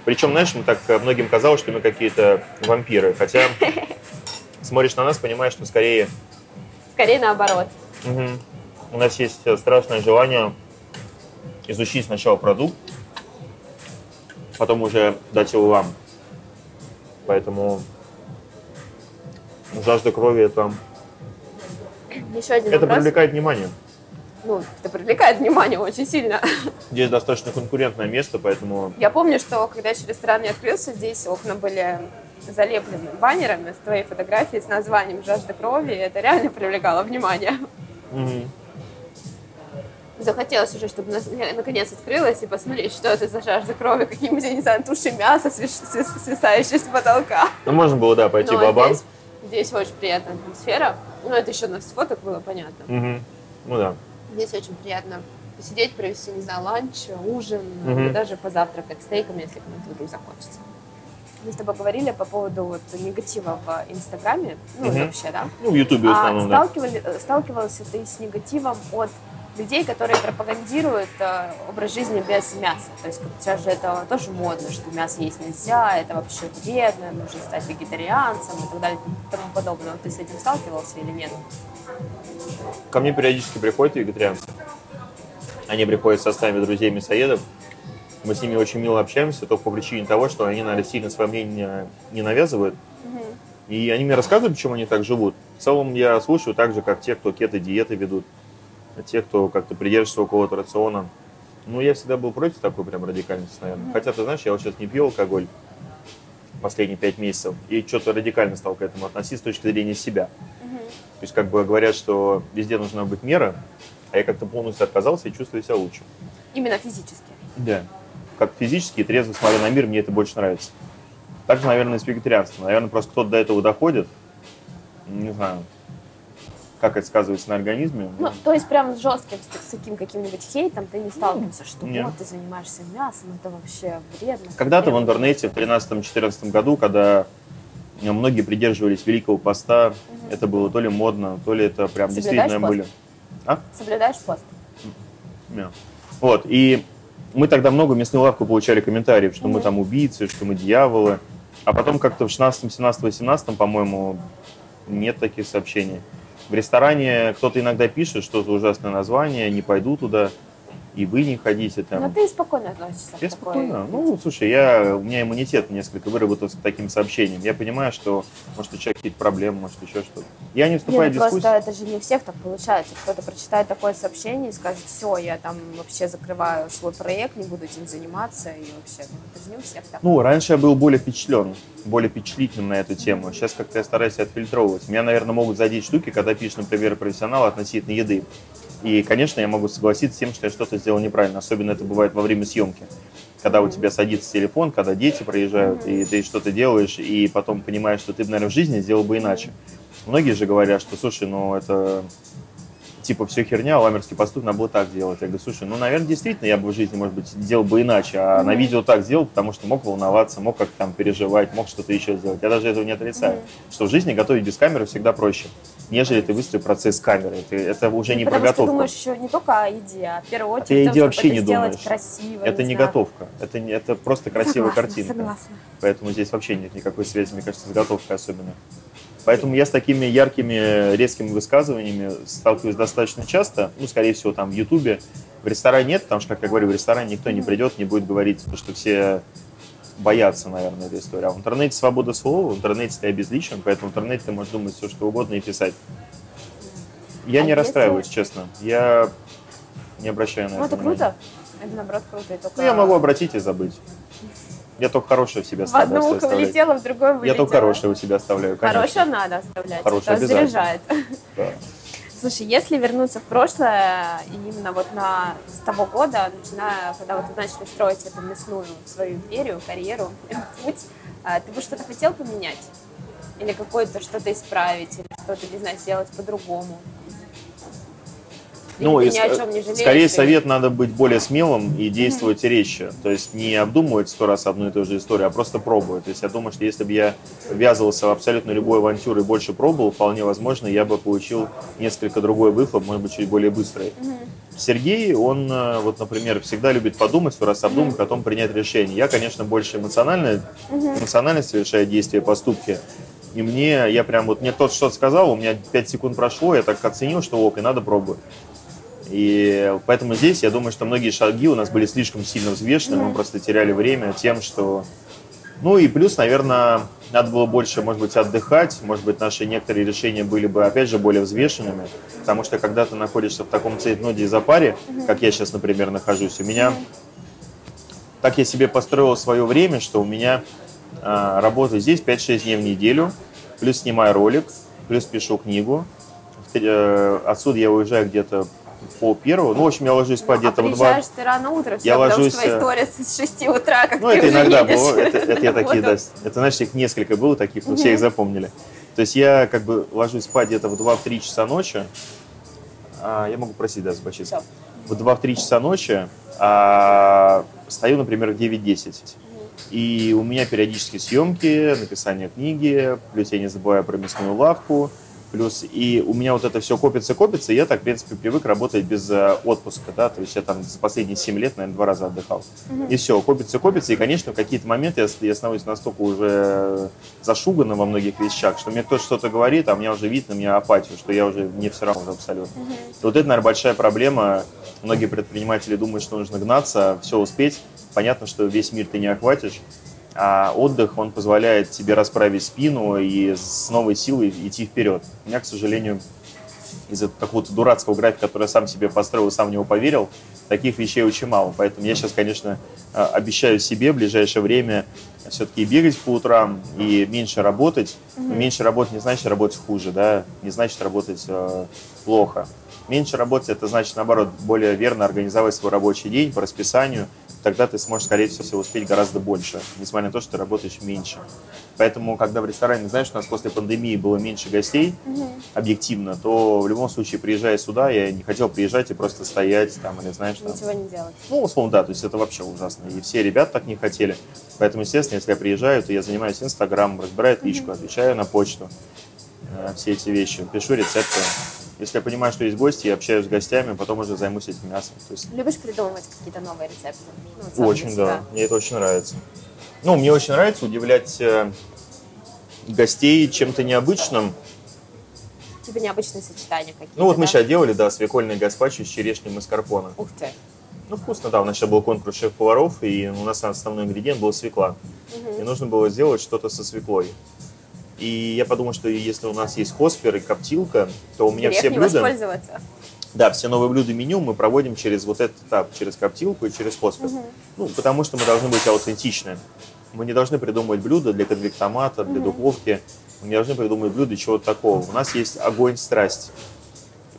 Причем, знаешь, мы так э, многим казалось, что мы какие-то вампиры. Хотя (laughs) смотришь на нас, понимаешь, что скорее Скорее наоборот. мгм, у нас есть э, страшное желание изучить сначала продукт, потом уже дать его вам. Поэтому жажда крови это, Еще один это вопрос. привлекает внимание. Ну, это привлекает внимание очень сильно. (laughs) Здесь достаточно конкурентное место, поэтому Я помню, что когда еще ресторан не открылся, здесь окна были залеплены баннерами с твоей фотографией с названием «Жажда крови», и это реально привлекало внимание. мгм, Захотелось уже, чтобы нас- наконец открылось и посмотреть, что это за жажда крови, какие-нибудь, я не знаю, туши мяса, свисающие с потолка. ну можно было, да, пойти Но бабам. здесь, здесь очень приятная атмосфера. Ну, это еще с фоток было понятно. Мгм. Ну да. Здесь очень приятно посидеть, провести, не знаю, ланч, ужин, или даже позавтракать стейком, если кому-то вдруг захочется. Мы с тобой говорили по поводу вот негатива в Инстаграме, ну Мгм. вообще, да? Ну, в Ютубе в А основном, да. сталкивали, э, сталкивался ты с негативом от людей, которые пропагандируют э, образ жизни без мяса? То есть сейчас же это тоже модно, что мясо есть нельзя, это вообще вредно, нужно стать вегетарианцем и так далее и тому подобное. Вот Ты с этим сталкивался или нет? Ко мне периодически приходят вегетарианцы. Они приходят в составе друзей мясоедов. Мы с ними очень мило общаемся, только по причине того, что они, наверное, сильно свое мнение не навязывают. И они мне рассказывают, почему они так живут. В целом я слушаю так же, как те, кто кето-диеты ведут, те, кто как-то придерживается какого-то рациона. Ну, я всегда был против такой прям радикальности, наверное. Хотя, ты знаешь, я вот сейчас не пью алкоголь последние пять месяцев, и что-то радикально стал к этому относиться с точки зрения себя. То есть, как бы говорят, что везде должна быть мера, а я как-то полностью отказался и чувствую себя лучше. Именно физически. Да. Как физически и трезво смотрю на мир, мне это больше нравится. Так же, наверное, с вегетарианством. Наверное, просто кто-то до этого доходит. Не знаю, как это сказывается на организме. Ну, то есть прям с жестким, с, таким каким-нибудь хейтом ты не сталкивался, что нет. вот ты занимаешься мясом, это вообще вредно. Когда-то в интернете в 2013-2014 году, когда э, многие придерживались Великого Поста, это было то ли модно, то ли это прям Соблюдаешь действительно пост? были. А? Соблюдаешь пост? Да. Вот, и мы тогда много в мясную лавку получали комментариев, что мы Мгм. там убийцы, что мы дьяволы. А потом как-то в 16, 17, 18, по-моему, нет таких сообщений. В ресторане кто-то иногда пишет, что за ужасное название, не пойду туда, и вы не ходите там. Но ты спокойно относишься Я к такой... спокойно. Ну, слушай, я, у меня иммунитет несколько выработался к таким сообщениям. Я понимаю, что, может, у человека какие-то проблемы, может, еще что-то. Я не вступаю ну в дискуссию. просто это же не у всех так получается. Кто-то прочитает такое сообщение и скажет, все, я там вообще закрываю свой проект, не буду этим заниматься, и вообще, ну, это же не у всех так. Ну, раньше я был более впечатлен, более впечатлительным на эту тему. Сейчас как-то я стараюсь отфильтровывать. Меня, наверное, могут задеть штуки, когда пишешь, например, профессионал относительно еды. И, конечно, я могу согласиться с тем, что я что-то сделал неправильно. Особенно это бывает во время съемки. Когда у тебя садится телефон, когда дети проезжают, и ты что-то делаешь, и потом понимаешь, что ты, наверное, в жизни сделал бы иначе. Многие же говорят, что, слушай, ну это типа все херня, ламерский поступок надо было так делать. Я говорю, слушай, ну, наверное, действительно, я бы в жизни, может быть, сделал бы иначе, а на видео так сделал, потому что мог волноваться, мог как-то там переживать, мог что-то еще сделать. Я даже этого не отрицаю. Что в жизни готовить без камеры всегда проще, нежели ты выстроишь процесс камеры. Это, это уже не про Потому что ты готовку. думаешь еще не только о еде, а в первую очередь ты о том, еде чтобы вообще не сделать думаешь. красиво. Это не знаю. готовка, это, не- это просто красивая Согласна, картинка. Согласна. Поэтому здесь вообще нет никакой связи, мне кажется, с готовкой особенно. Поэтому я с такими яркими, резкими высказываниями сталкиваюсь достаточно часто. Ну, скорее всего, там в Ютубе. В ресторане нет, потому что, как я говорю, в ресторане никто не придет, не будет говорить, потому что все боятся, наверное, этой истории. А в интернете свобода слова, в интернете ты обезличен, поэтому в интернете ты можешь думать все, что угодно и писать. Я А не если- расстраиваюсь, честно. Я не обращаю на Ну, это это внимания. круто. Это, наоборот, круто. Только Ну, я могу обратить и забыть. Я только хорошее в себя В одно стараюсь ухо оставлять. влетело, в другое вылетело. Я только хорошее у себя оставляю, конечно. Хорошее надо оставлять. Хорошее обязательно. заряжает. Да. Слушай, если вернуться в прошлое, именно вот на, с того года, начиная, когда вот вы начали строить эту мясную свою империю, карьеру, (laughs) путь, а, ты бы что-то хотел поменять? Или какое-то что-то исправить, или что-то, не знаю, сделать по-другому? Ну, и ни о чем не жалеешь? скорее или- совет надо быть более смелым и действовать резче. То есть не обдумывать сто раз одну и ту же историю, а просто пробовать. То есть я думаю, что если бы я ввязывался в абсолютно любую авантюру и больше пробовал, вполне возможно, я бы получил несколько другой выхлоп, может быть, чуть более быстрый. Сергей, он, э, вот, например, всегда любит подумать, сто раз обдумать, потом принять решение. Я, конечно, больше эмоционально, эмоционально совершаю действия, поступки. И мне, я прям вот, мне тот что-то сказал, у меня 5 секунд прошло, я так оценил, что ок, и надо пробовать. И поэтому здесь я думаю, что многие шаги у нас были слишком сильно взвешены, мы просто теряли время тем, что... Ну и плюс, наверное, надо было больше, может быть, отдыхать, может быть, наши некоторые решения были бы, опять же, более взвешенными, потому что когда ты находишься в таком цейтноте и запаре, как я сейчас, например, нахожусь, у меня... Так я себе построил свое время, что у меня а, работа здесь 5-6 дней в неделю, плюс снимаю ролик, плюс пишу книгу. Э, Отсюда я уезжаю где-то пол первого. Ну, в общем, я ложусь спать а где-то в два. ты рано утром, Я ложусь, что твоя э, история с 6 утра, как Ну, это иногда едешь было. Это, это я (laughs) такие, да. Это, знаешь, их несколько было таких, но все их запомнили. То есть я как бы ложусь спать где-то в 2-3 часа ночи. А, я могу просить, да, Забачиться. Всё. в 2-3 часа ночи, а стою, например, в 9-10. И у меня периодически съемки, написание книги, плюс я не забываю про мясную лавку, плюс и у меня вот это все копится-копится, и я так, в принципе, привык работать без э, отпуска, да, то есть я там за последние 7 лет, наверное, два раза отдыхал. И все, копится-копится, и, конечно, в какие-то моменты я, я становлюсь настолько уже зашуганным во многих вещах, что мне кто-то что-то говорит, а у меня уже вид на меня апатию, что я уже не все равно уже абсолютно. И вот это, наверное, большая проблема. Многие предприниматели думают, что нужно гнаться, все успеть. Понятно, что весь мир ты не охватишь, а отдых, он позволяет тебе расправить спину и с новой силой идти вперед. У меня, к сожалению, из-за какого-то дурацкого графика, который я сам себе построил, сам в него поверил, таких вещей очень мало. Поэтому я сейчас, конечно, э, обещаю себе в ближайшее время все-таки бегать по утрам и меньше работать. Но меньше работать не значит работать хуже, да, не значит работать э, плохо. Меньше работать это значит, наоборот, более верно организовать свой рабочий день по расписанию, тогда ты сможешь, скорее всего, успеть гораздо больше, несмотря на то, что ты работаешь меньше. Поэтому, когда в ресторане, знаешь, у нас после пандемии было меньше гостей, объективно, то в любом случае, приезжая сюда, я не хотел приезжать и просто стоять там, или знаешь, там, Ничего не делать. ну, условно, да, то есть это вообще ужасно. И все ребята так не хотели. Поэтому, естественно, если я приезжаю, то я занимаюсь Инстаграмом, разбираю личку, отвечаю на почту, э, все эти вещи, пишу рецепты. Если я понимаю, что есть гости, я общаюсь с гостями, потом уже займусь этим мясом. То есть Любишь придумывать какие-то новые рецепты? Ну, очень, да, мне это очень нравится. Ну, мне очень нравится удивлять э, гостей чем-то необычным. Типа необычные сочетания какие-то, Ну, вот мы да? сейчас делали, да, свекольный гаспачо с черешней маскарпоне. Ух ты. Ну, вкусно, да. У нас сейчас был конкурс шеф-поваров, и у нас основной ингредиент был свекла. И нужно было сделать что-то со свеклой. И я подумал, что если у нас есть хоспер и коптилка, то у меня Грех все блюда... Да, все новые блюда меню мы проводим через вот этот этап, через коптилку и через хоспер. Ну, потому что мы должны быть аутентичны. Мы не должны придумывать блюда для конвектомата, для духовки. Мы не должны придумывать блюда чего-то такого. У нас есть огонь, страсть.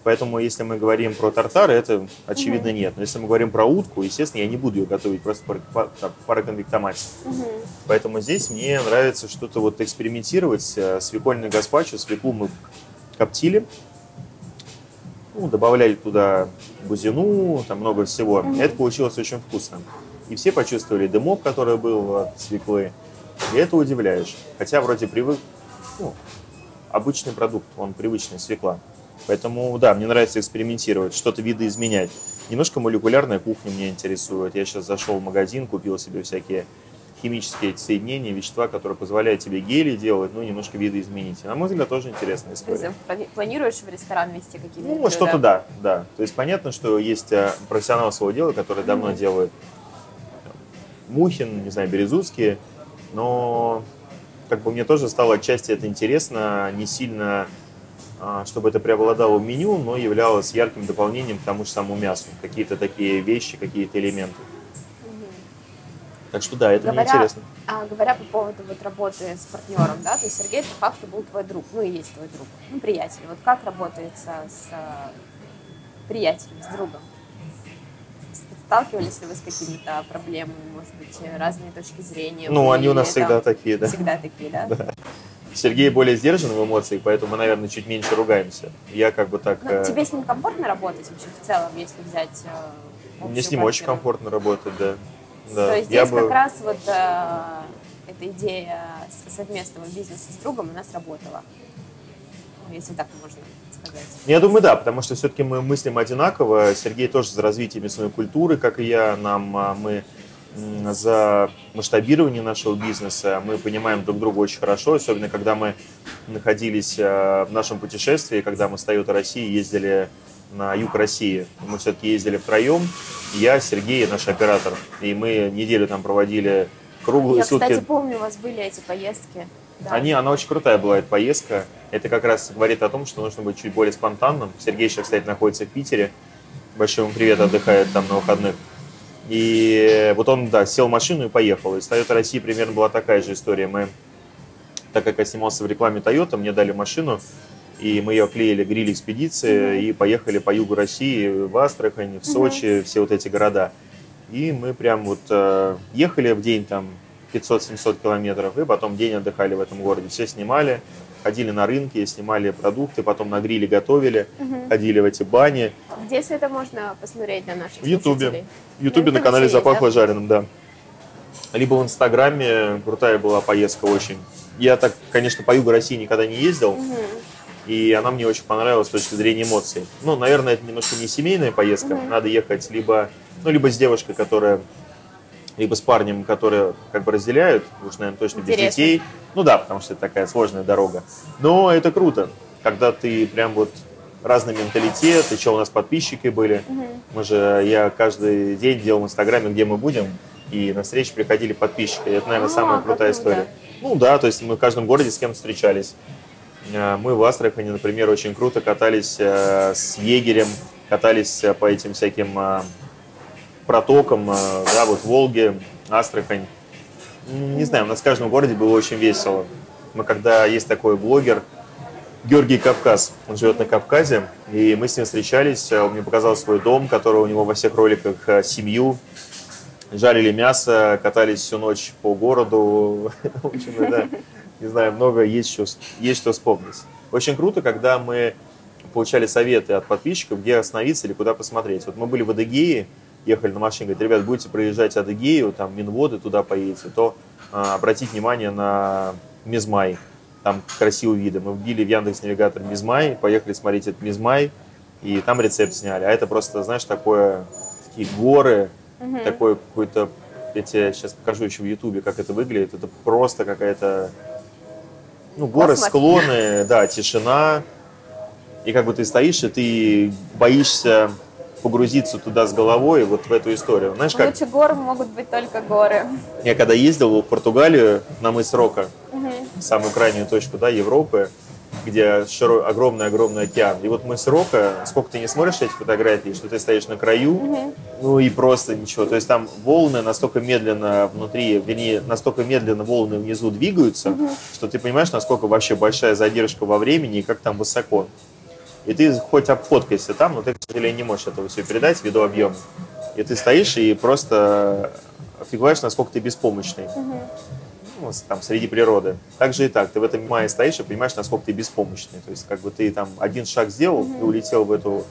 Поэтому, если мы говорим про тартары, это очевидно нет. Но если мы говорим про утку, естественно, я не буду ее готовить просто там, пароконвектомате. Поэтому здесь мне нравится что-то вот экспериментировать. Э, Свекольный гаспачо, свеклу мы коптили, ну, добавляли туда бузину, там много всего. И это получилось очень вкусно. И все почувствовали дымок, который был от свеклы. И это удивляешь. Хотя вроде привык, ну, обычный продукт, он привычный, свекла. Поэтому, да, мне нравится экспериментировать, что-то видоизменять. Немножко молекулярная кухня меня интересует. Я сейчас зашел в магазин, купил себе всякие химические соединения, вещества, которые позволяют тебе гели делать, ну, немножко видоизменить. И, на мой взгляд, тоже интересная история. плани- планируешь в ресторан вести какие-то Ну, что-то да, да. То есть понятно, что есть э, профессионалы своего дела, которые давно делают Мухин, не знаю, Березутские, но как бы мне тоже стало отчасти это интересно, не сильно, чтобы это преобладало в меню, но являлось ярким дополнением к тому же самому мясу. Какие-то такие вещи, какие-то элементы. Так что да, это мне Говоря, интересно. а, говоря по поводу вот работы с партнером, да, то есть Сергей по факту был твой друг, ну и есть твой друг, ну приятель. Вот как работается с а, приятелем, с другом? Сталкивались ли вы с какими-то проблемами, может быть, разные точки зрения? Ну, были они у нас всегда там такие, да. Всегда такие, да? (laughs) Сергей более сдержан в эмоциях, поэтому мы, наверное, чуть меньше ругаемся. Я как бы так... Ну, э, тебе с ним комфортно работать вообще в целом, если взять э, Мне с ним очень комфортно работать, да. да. То есть Я здесь бы- как раз вот э, эта идея совместного бизнеса с другом, она сработала. Ну, если так можно сказать. Ну, Я думаю, да, потому что все-таки мы мыслим одинаково. Сергей тоже за развитие мясной культуры, как и я. Нам а, мы за масштабирование нашего бизнеса. Мы понимаем друг друга очень хорошо, особенно когда мы находились а, в нашем путешествии, когда мы с Toyota России ездили на юг России. Мы все-таки ездили втроем. Я, Сергей и наш оператор. И мы неделю там проводили круглые Я, сутки. кстати, помню, у вас были эти поездки. Да. Они, она очень крутая была, эта поездка. Это как раз говорит о том, что нужно быть чуть более спонтанным. Сергей сейчас, кстати, находится в Питере. Большой ему привет, отдыхает там на выходных. И вот он, да, сел в машину и поехал. И с Toyota России примерно была такая же история. Мы, так как я снимался в рекламе Toyota, мне дали машину, и мы ее клеили гриль экспедиции и поехали по югу России, в Астрахань, в Сочи, все вот эти города. И мы прям вот э, ехали в день там 500-700 километров, и потом день отдыхали в этом городе. Все снимали, ходили на рынки, снимали продукты, потом на гриле готовили, ходили в эти бани. Где все это можно посмотреть на наших В Ютубе. В Ютубе на канале «Запахло да? жареным», да. Либо в Инстаграме крутая была поездка очень. Я так, конечно, по югу России никогда не ездил, Мгм. и она мне очень понравилась с точки зрения эмоций. Ну, наверное, это немножко не семейная поездка. Мгм. Надо ехать либо, ну, либо с девушкой, которая, либо с парнем, которые как бы разделяют, уж, наверное, точно без Интересно. детей. Ну да, потому что это такая сложная дорога. Но это круто, когда ты прям вот разный менталитет, еще у нас подписчики были. Мгм. Мы же, я каждый день делал в Инстаграме, где мы будем, и на встречи приходили подписчики. Это, наверное, А, самая крутая история. Ну да, то есть мы в каждом городе с кем встречались. Э, Мы в Астрахани, например, очень круто катались э, с егерем, катались э, по этим всяким э, протокам, э, да, вот Волге, Астрахань. Не знаю, у нас в каждом городе было очень весело. Мы когда есть такой блогер, Георгий Кавказ, он живет на Кавказе, и мы с ним встречались, э, он мне показал свой дом, который у него во всех роликах, э, семью, жарили мясо, катались всю ночь по городу, (laughs) в общем, да, не знаю, много есть что, есть что вспомнить. Очень круто, когда мы получали советы от подписчиков, где остановиться или куда посмотреть. Вот мы были в Адыгее, ехали на машине, говорят, ребят, будете проезжать Адыгею, там Минводы туда поедете, то а, обратите внимание на Мизмай, там красивые виды. Мы вбили в Яндекс Навигатор Мизмай, поехали смотреть этот Мизмай, и там рецепт сняли. А это просто, знаешь, такое, такие горы, Мгм. такой какой-то, я тебе сейчас покажу еще в Ютубе, как это выглядит. Это просто какая-то, ну, горы, Космос. склоны, да, тишина. И как бы ты стоишь, и ты боишься погрузиться туда с головой, вот в эту историю. Знаешь, как Лучше гор могут быть только горы. я когда ездил в Португалию на мыс Рока, Мгм. самую крайнюю точку, да, Европы, где огромный-огромный океан. И вот мыс Рока, сколько ты не смотришь эти фотографии, что ты стоишь на краю, Мгм. ну и просто ничего. То есть там волны настолько медленно внутри, вернее, настолько медленно волны внизу двигаются, что ты понимаешь, насколько вообще большая задержка во времени и как там высоко. И ты хоть обфоткайся там, но ты, к сожалению, не можешь этого все передать ввиду объема. И ты стоишь и просто офигеваешь, насколько ты беспомощный. Ну, там, среди природы. Так же и так. Ты в этом мае стоишь и понимаешь, насколько ты беспомощный. То есть, как бы ты там один шаг сделал и улетел в эту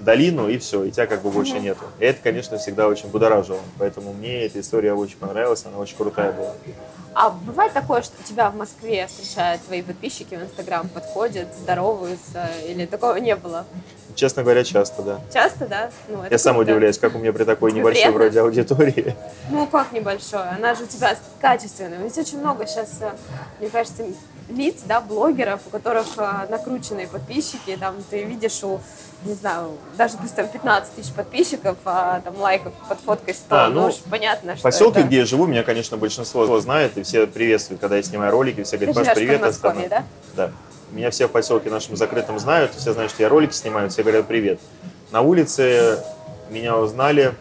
долину, и все, и тебя как бы больше нету. И это, конечно, всегда очень будоражило. Поэтому мне эта история очень понравилась, она очень крутая была. А бывает такое, что тебя в Москве встречают твои подписчики в Инстаграм, подходят, здороваются, или такого не было? Честно говоря, часто, да. Часто, да? Ну, Я сам круто. удивляюсь, как у меня при такой Тебе небольшой приятно? вроде аудитории. Ну, как небольшое? Она же у тебя качественная. Ведь очень много сейчас, э, мне кажется, лиц, да, блогеров, у которых э, накрученные подписчики, там ты видишь у, не знаю, даже пусть там 15 тысяч подписчиков, а там лайков под фоткой 100, А, ну, ну, уж понятно, что поселке, это... где я живу, меня, конечно, большинство знает, и все приветствуют, когда я снимаю ролики, все говорят, Паш, привет, самое». да? Да. Меня все в поселке нашем закрытом знают, все знают, что я ролики снимаю, все говорят привет. На улице меня узнали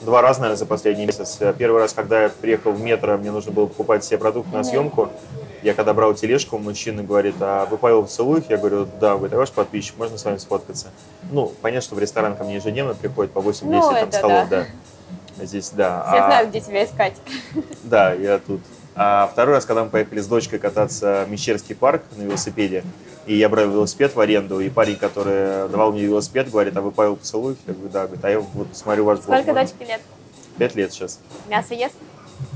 два раза, наверное, за последний месяц. Первый раз, когда я приехал в метро, мне нужно было покупать все продукты на съемку. Я когда брал тележку, мужчина говорит, а вы Павел Поцелуев? Я говорю, да, говорит, а ваш подписчик, можно с вами сфоткаться? Ну, понятно, что в ресторан ко мне ежедневно приходит по 8-10 Ну, там, столов, да. да. Здесь, да. Все А- знают, где тебя искать. да, я тут. А второй раз, когда мы поехали с дочкой кататься в Мещерский парк на велосипеде, и я брал велосипед в аренду, и парень, который давал мне велосипед, говорит, а вы Павел Поцелуев? Я говорю, да, говорит, а я вот смотрю ваш блог. Сколько дочке лет? Пять лет сейчас. Мясо ест?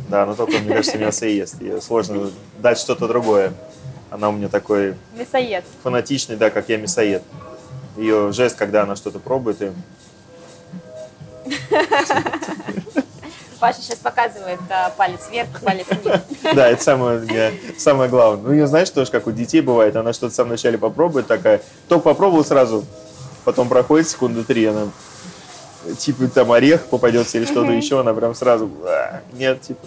Да, но только, мне кажется, мясо и ест. Ей сложно дать что-то другое. Она у меня такой Мясоед. фанатичный, да, как я мясоед. Ее жест, когда она что-то пробует, и (laughs) Паша сейчас показывает а, палец вверх, палец вниз. (laughs) Да, это самое, самое главное. Ну, я знаешь, тоже, как у детей бывает, она что-то сам вначале попробует, такая, только попробовал сразу, потом проходит секунды три, она типа там орех попадется или что-то еще, она прям сразу, «А, нет, типа.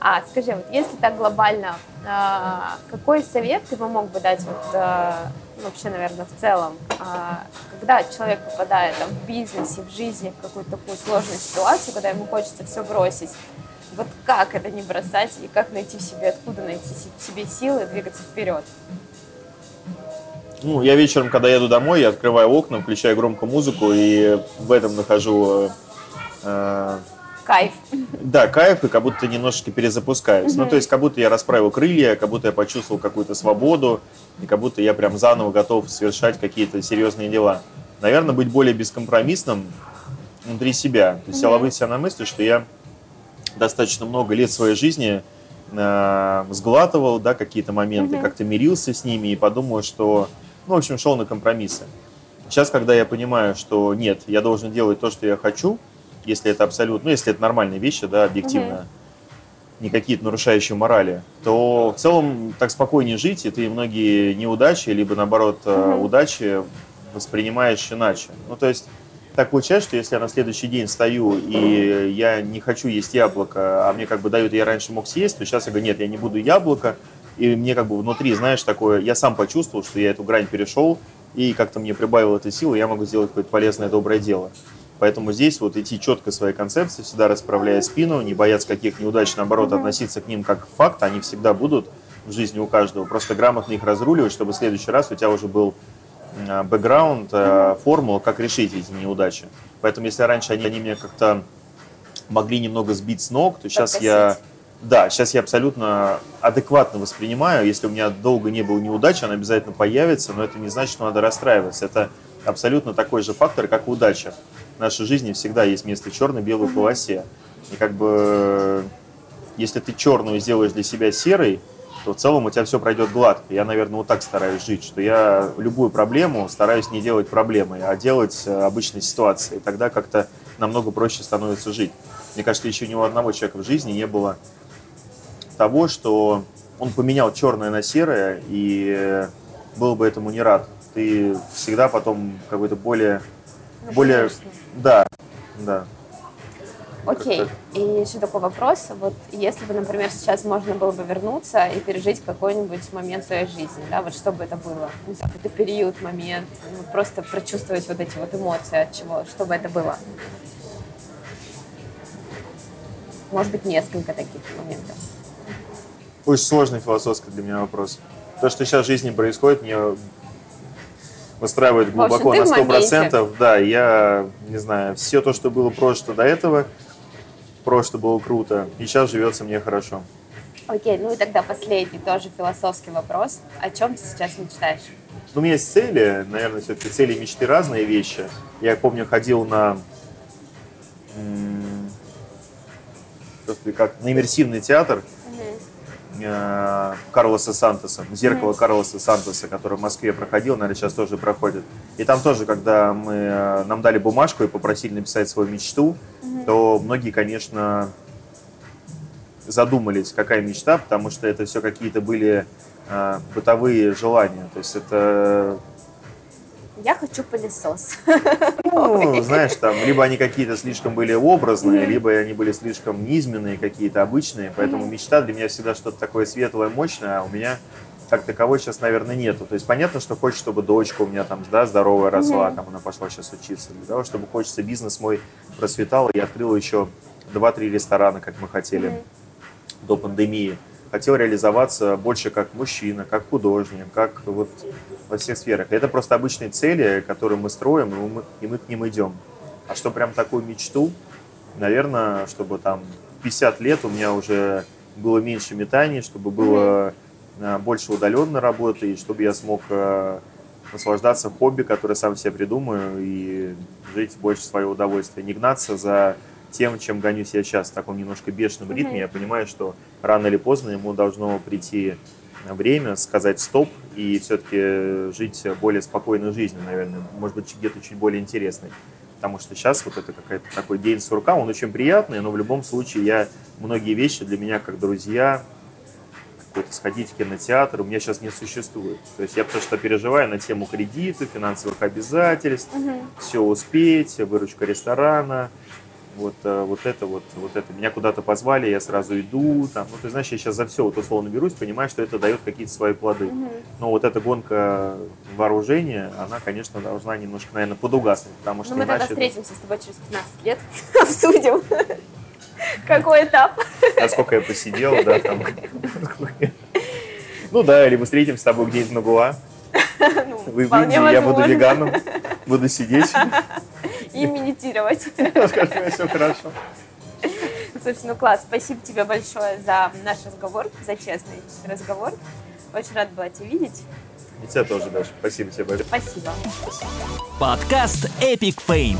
А, скажи, вот если так глобально, а, какой совет ты бы мог бы дать вот, а, ну, вообще, наверное, в целом, когда человек попадает там, в бизнесе, в жизни, в какую-то такую сложную ситуацию, когда ему хочется все бросить, вот как это не бросать и как найти в себе, откуда найти в себе силы двигаться вперед? Ну, я вечером, когда еду домой, я открываю окна, включаю громко музыку и в этом нахожу э, Кайф. Да, кайф, и как будто немножечко перезапускаюсь. Ну, то есть, как будто я расправил крылья, как будто я почувствовал какую-то свободу, и как будто я прям заново готов совершать какие-то серьезные дела. Наверное, быть более бескомпромиссным внутри себя. То есть, я ловлю себя на мысли, что я достаточно много лет своей жизни э, сглатывал, да, какие-то моменты, как-то мирился с ними и подумал, что, ну, в общем, шел на компромиссы. Сейчас, когда я понимаю, что нет, я должен делать то, что я хочу, если это абсолютно, ну, если это нормальные вещи, да, объективно, не какие-то нарушающие морали, то в целом так спокойнее жить, и ты многие неудачи, либо наоборот э, удачи воспринимаешь иначе. Ну, то есть так получается, что если я на следующий день стою и я не хочу есть яблоко, а мне как бы дают, я раньше мог съесть, то сейчас я говорю, нет, я не буду яблоко, и мне как бы внутри, знаешь, такое, я сам почувствовал, что я эту грань перешел, и как-то мне прибавило этой силы, я могу сделать какое-то полезное, доброе дело. Поэтому здесь вот идти четко своей концепции, всегда расправляя спину, не бояться каких неудач, наоборот, относиться к ним как факт, они всегда будут в жизни у каждого. Просто грамотно их разруливать, чтобы в следующий раз у тебя уже был а, бэкграунд, а, формула, как решить эти неудачи. Поэтому если раньше они, они меня как-то могли немного сбить с ног, то сейчас я... Да, сейчас я абсолютно адекватно воспринимаю. Если у меня долго не было неудачи, она обязательно появится, но это не значит, что надо расстраиваться. Это абсолютно такой же фактор, как удача. В нашей жизни всегда есть место черно-белой полосе. И как бы, если ты черную сделаешь для себя серой, то в целом у тебя все пройдет гладко. Я, наверное, вот так стараюсь жить, что я любую проблему стараюсь не делать проблемой, а делать э, обычной ситуацией. Тогда как-то намного проще становится жить. Мне кажется, еще ни у одного человека в жизни не было того, что он поменял черное на серое и был бы этому не рад. Ты всегда потом какой-то более... Ну, более... конечно. Да, да. Окей. И еще такой вопрос. Вот если бы, например, сейчас можно было бы вернуться и пережить какой-нибудь момент своей жизни, да, вот что бы это было? Какой-то период, момент, ну, просто прочувствовать вот эти вот эмоции от чего, что бы это было? Может быть, несколько таких моментов. Очень сложный философский для меня вопрос. То, что сейчас в жизни происходит, мне устраивает глубоко общем, на в моменте. 100%. Да, я, не знаю, все то, что было прожито до этого, прошлое было круто, и сейчас живется мне хорошо. Окей, ну и тогда последний тоже философский вопрос. О чем ты сейчас мечтаешь? Ну, у меня есть цели, наверное, все-таки цели и мечты разные вещи. Я помню, ходил на как на иммерсивный театр Карлоса Сантоса, зеркало Карлоса Сантоса, который в Москве проходил, наверное, сейчас тоже проходит. И там тоже, когда мы, э, нам дали бумажку и попросили написать свою мечту, то многие, конечно, задумались, какая мечта, потому что это все какие-то были э, бытовые желания. То есть это Я хочу пылесос. Ну, (laughs) знаешь, там, либо они какие-то слишком были образные, либо они были слишком низменные, какие-то обычные. Поэтому мечта для меня всегда что-то такое светлое, мощное, а у меня как таковой сейчас, наверное, нету. То есть понятно, что хочется, чтобы дочка у меня там, да, здоровая росла, там она пошла сейчас учиться. Для того, чтобы хочется бизнес мой процветал, я открыл еще 2-3 ресторана, как мы хотели до пандемии. Хотел реализоваться больше как мужчина, как художник, как вот во всех сферах. Это просто обычные цели, которые мы строим, и мы, и мы к ним идем. А что прям такую мечту, наверное, чтобы там в 50 лет у меня уже было меньше метаний, чтобы было э, больше удаленной работы, и чтобы я смог э, наслаждаться хобби, которое сам себе придумаю, и жить больше в свое удовольствие. Не гнаться за тем, чем гонюсь я сейчас, в таком немножко бешеном ритме. Я понимаю, что рано или поздно ему должно прийти время сказать стоп и все-таки жить более спокойной жизнью, наверное. Может быть, где-то чуть более интересной. Потому что сейчас вот это какой-то такой день сурка, он очень приятный, но в любом случае я многие вещи для меня как друзья, какой-то сходить в кинотеатр, у меня сейчас не существует. То есть я потому что переживаю на тему кредита, финансовых обязательств, все успеть, выручка ресторана, вот, э, вот это вот, вот это. Меня куда-то позвали, я сразу иду, там, ну, ты знаешь, я сейчас за все вот условно берусь, понимаю, что это дает какие-то свои плоды. Но вот эта гонка вооружения, она, конечно, должна немножко, наверное, подугаснуть, потому что Ну, мы тогда иначе... встретимся с тобой через 15 лет, (laughs) обсудим, (laughs) какой этап. Насколько я посидел, да, там. (laughs) Ну да, или мы встретимся с тобой где-нибудь на Гуа. (laughs) Ну, Вы в вполне Индии, я буду веганом, (laughs) буду сидеть. И медитировать. (laughs) Скажу, все хорошо. Слушай, ну класс, спасибо тебе большое за наш разговор, за честный разговор. Очень рад была тебя видеть. И тебя тоже, Даша. Спасибо тебе большое. Спасибо. Подкаст Epic Fame.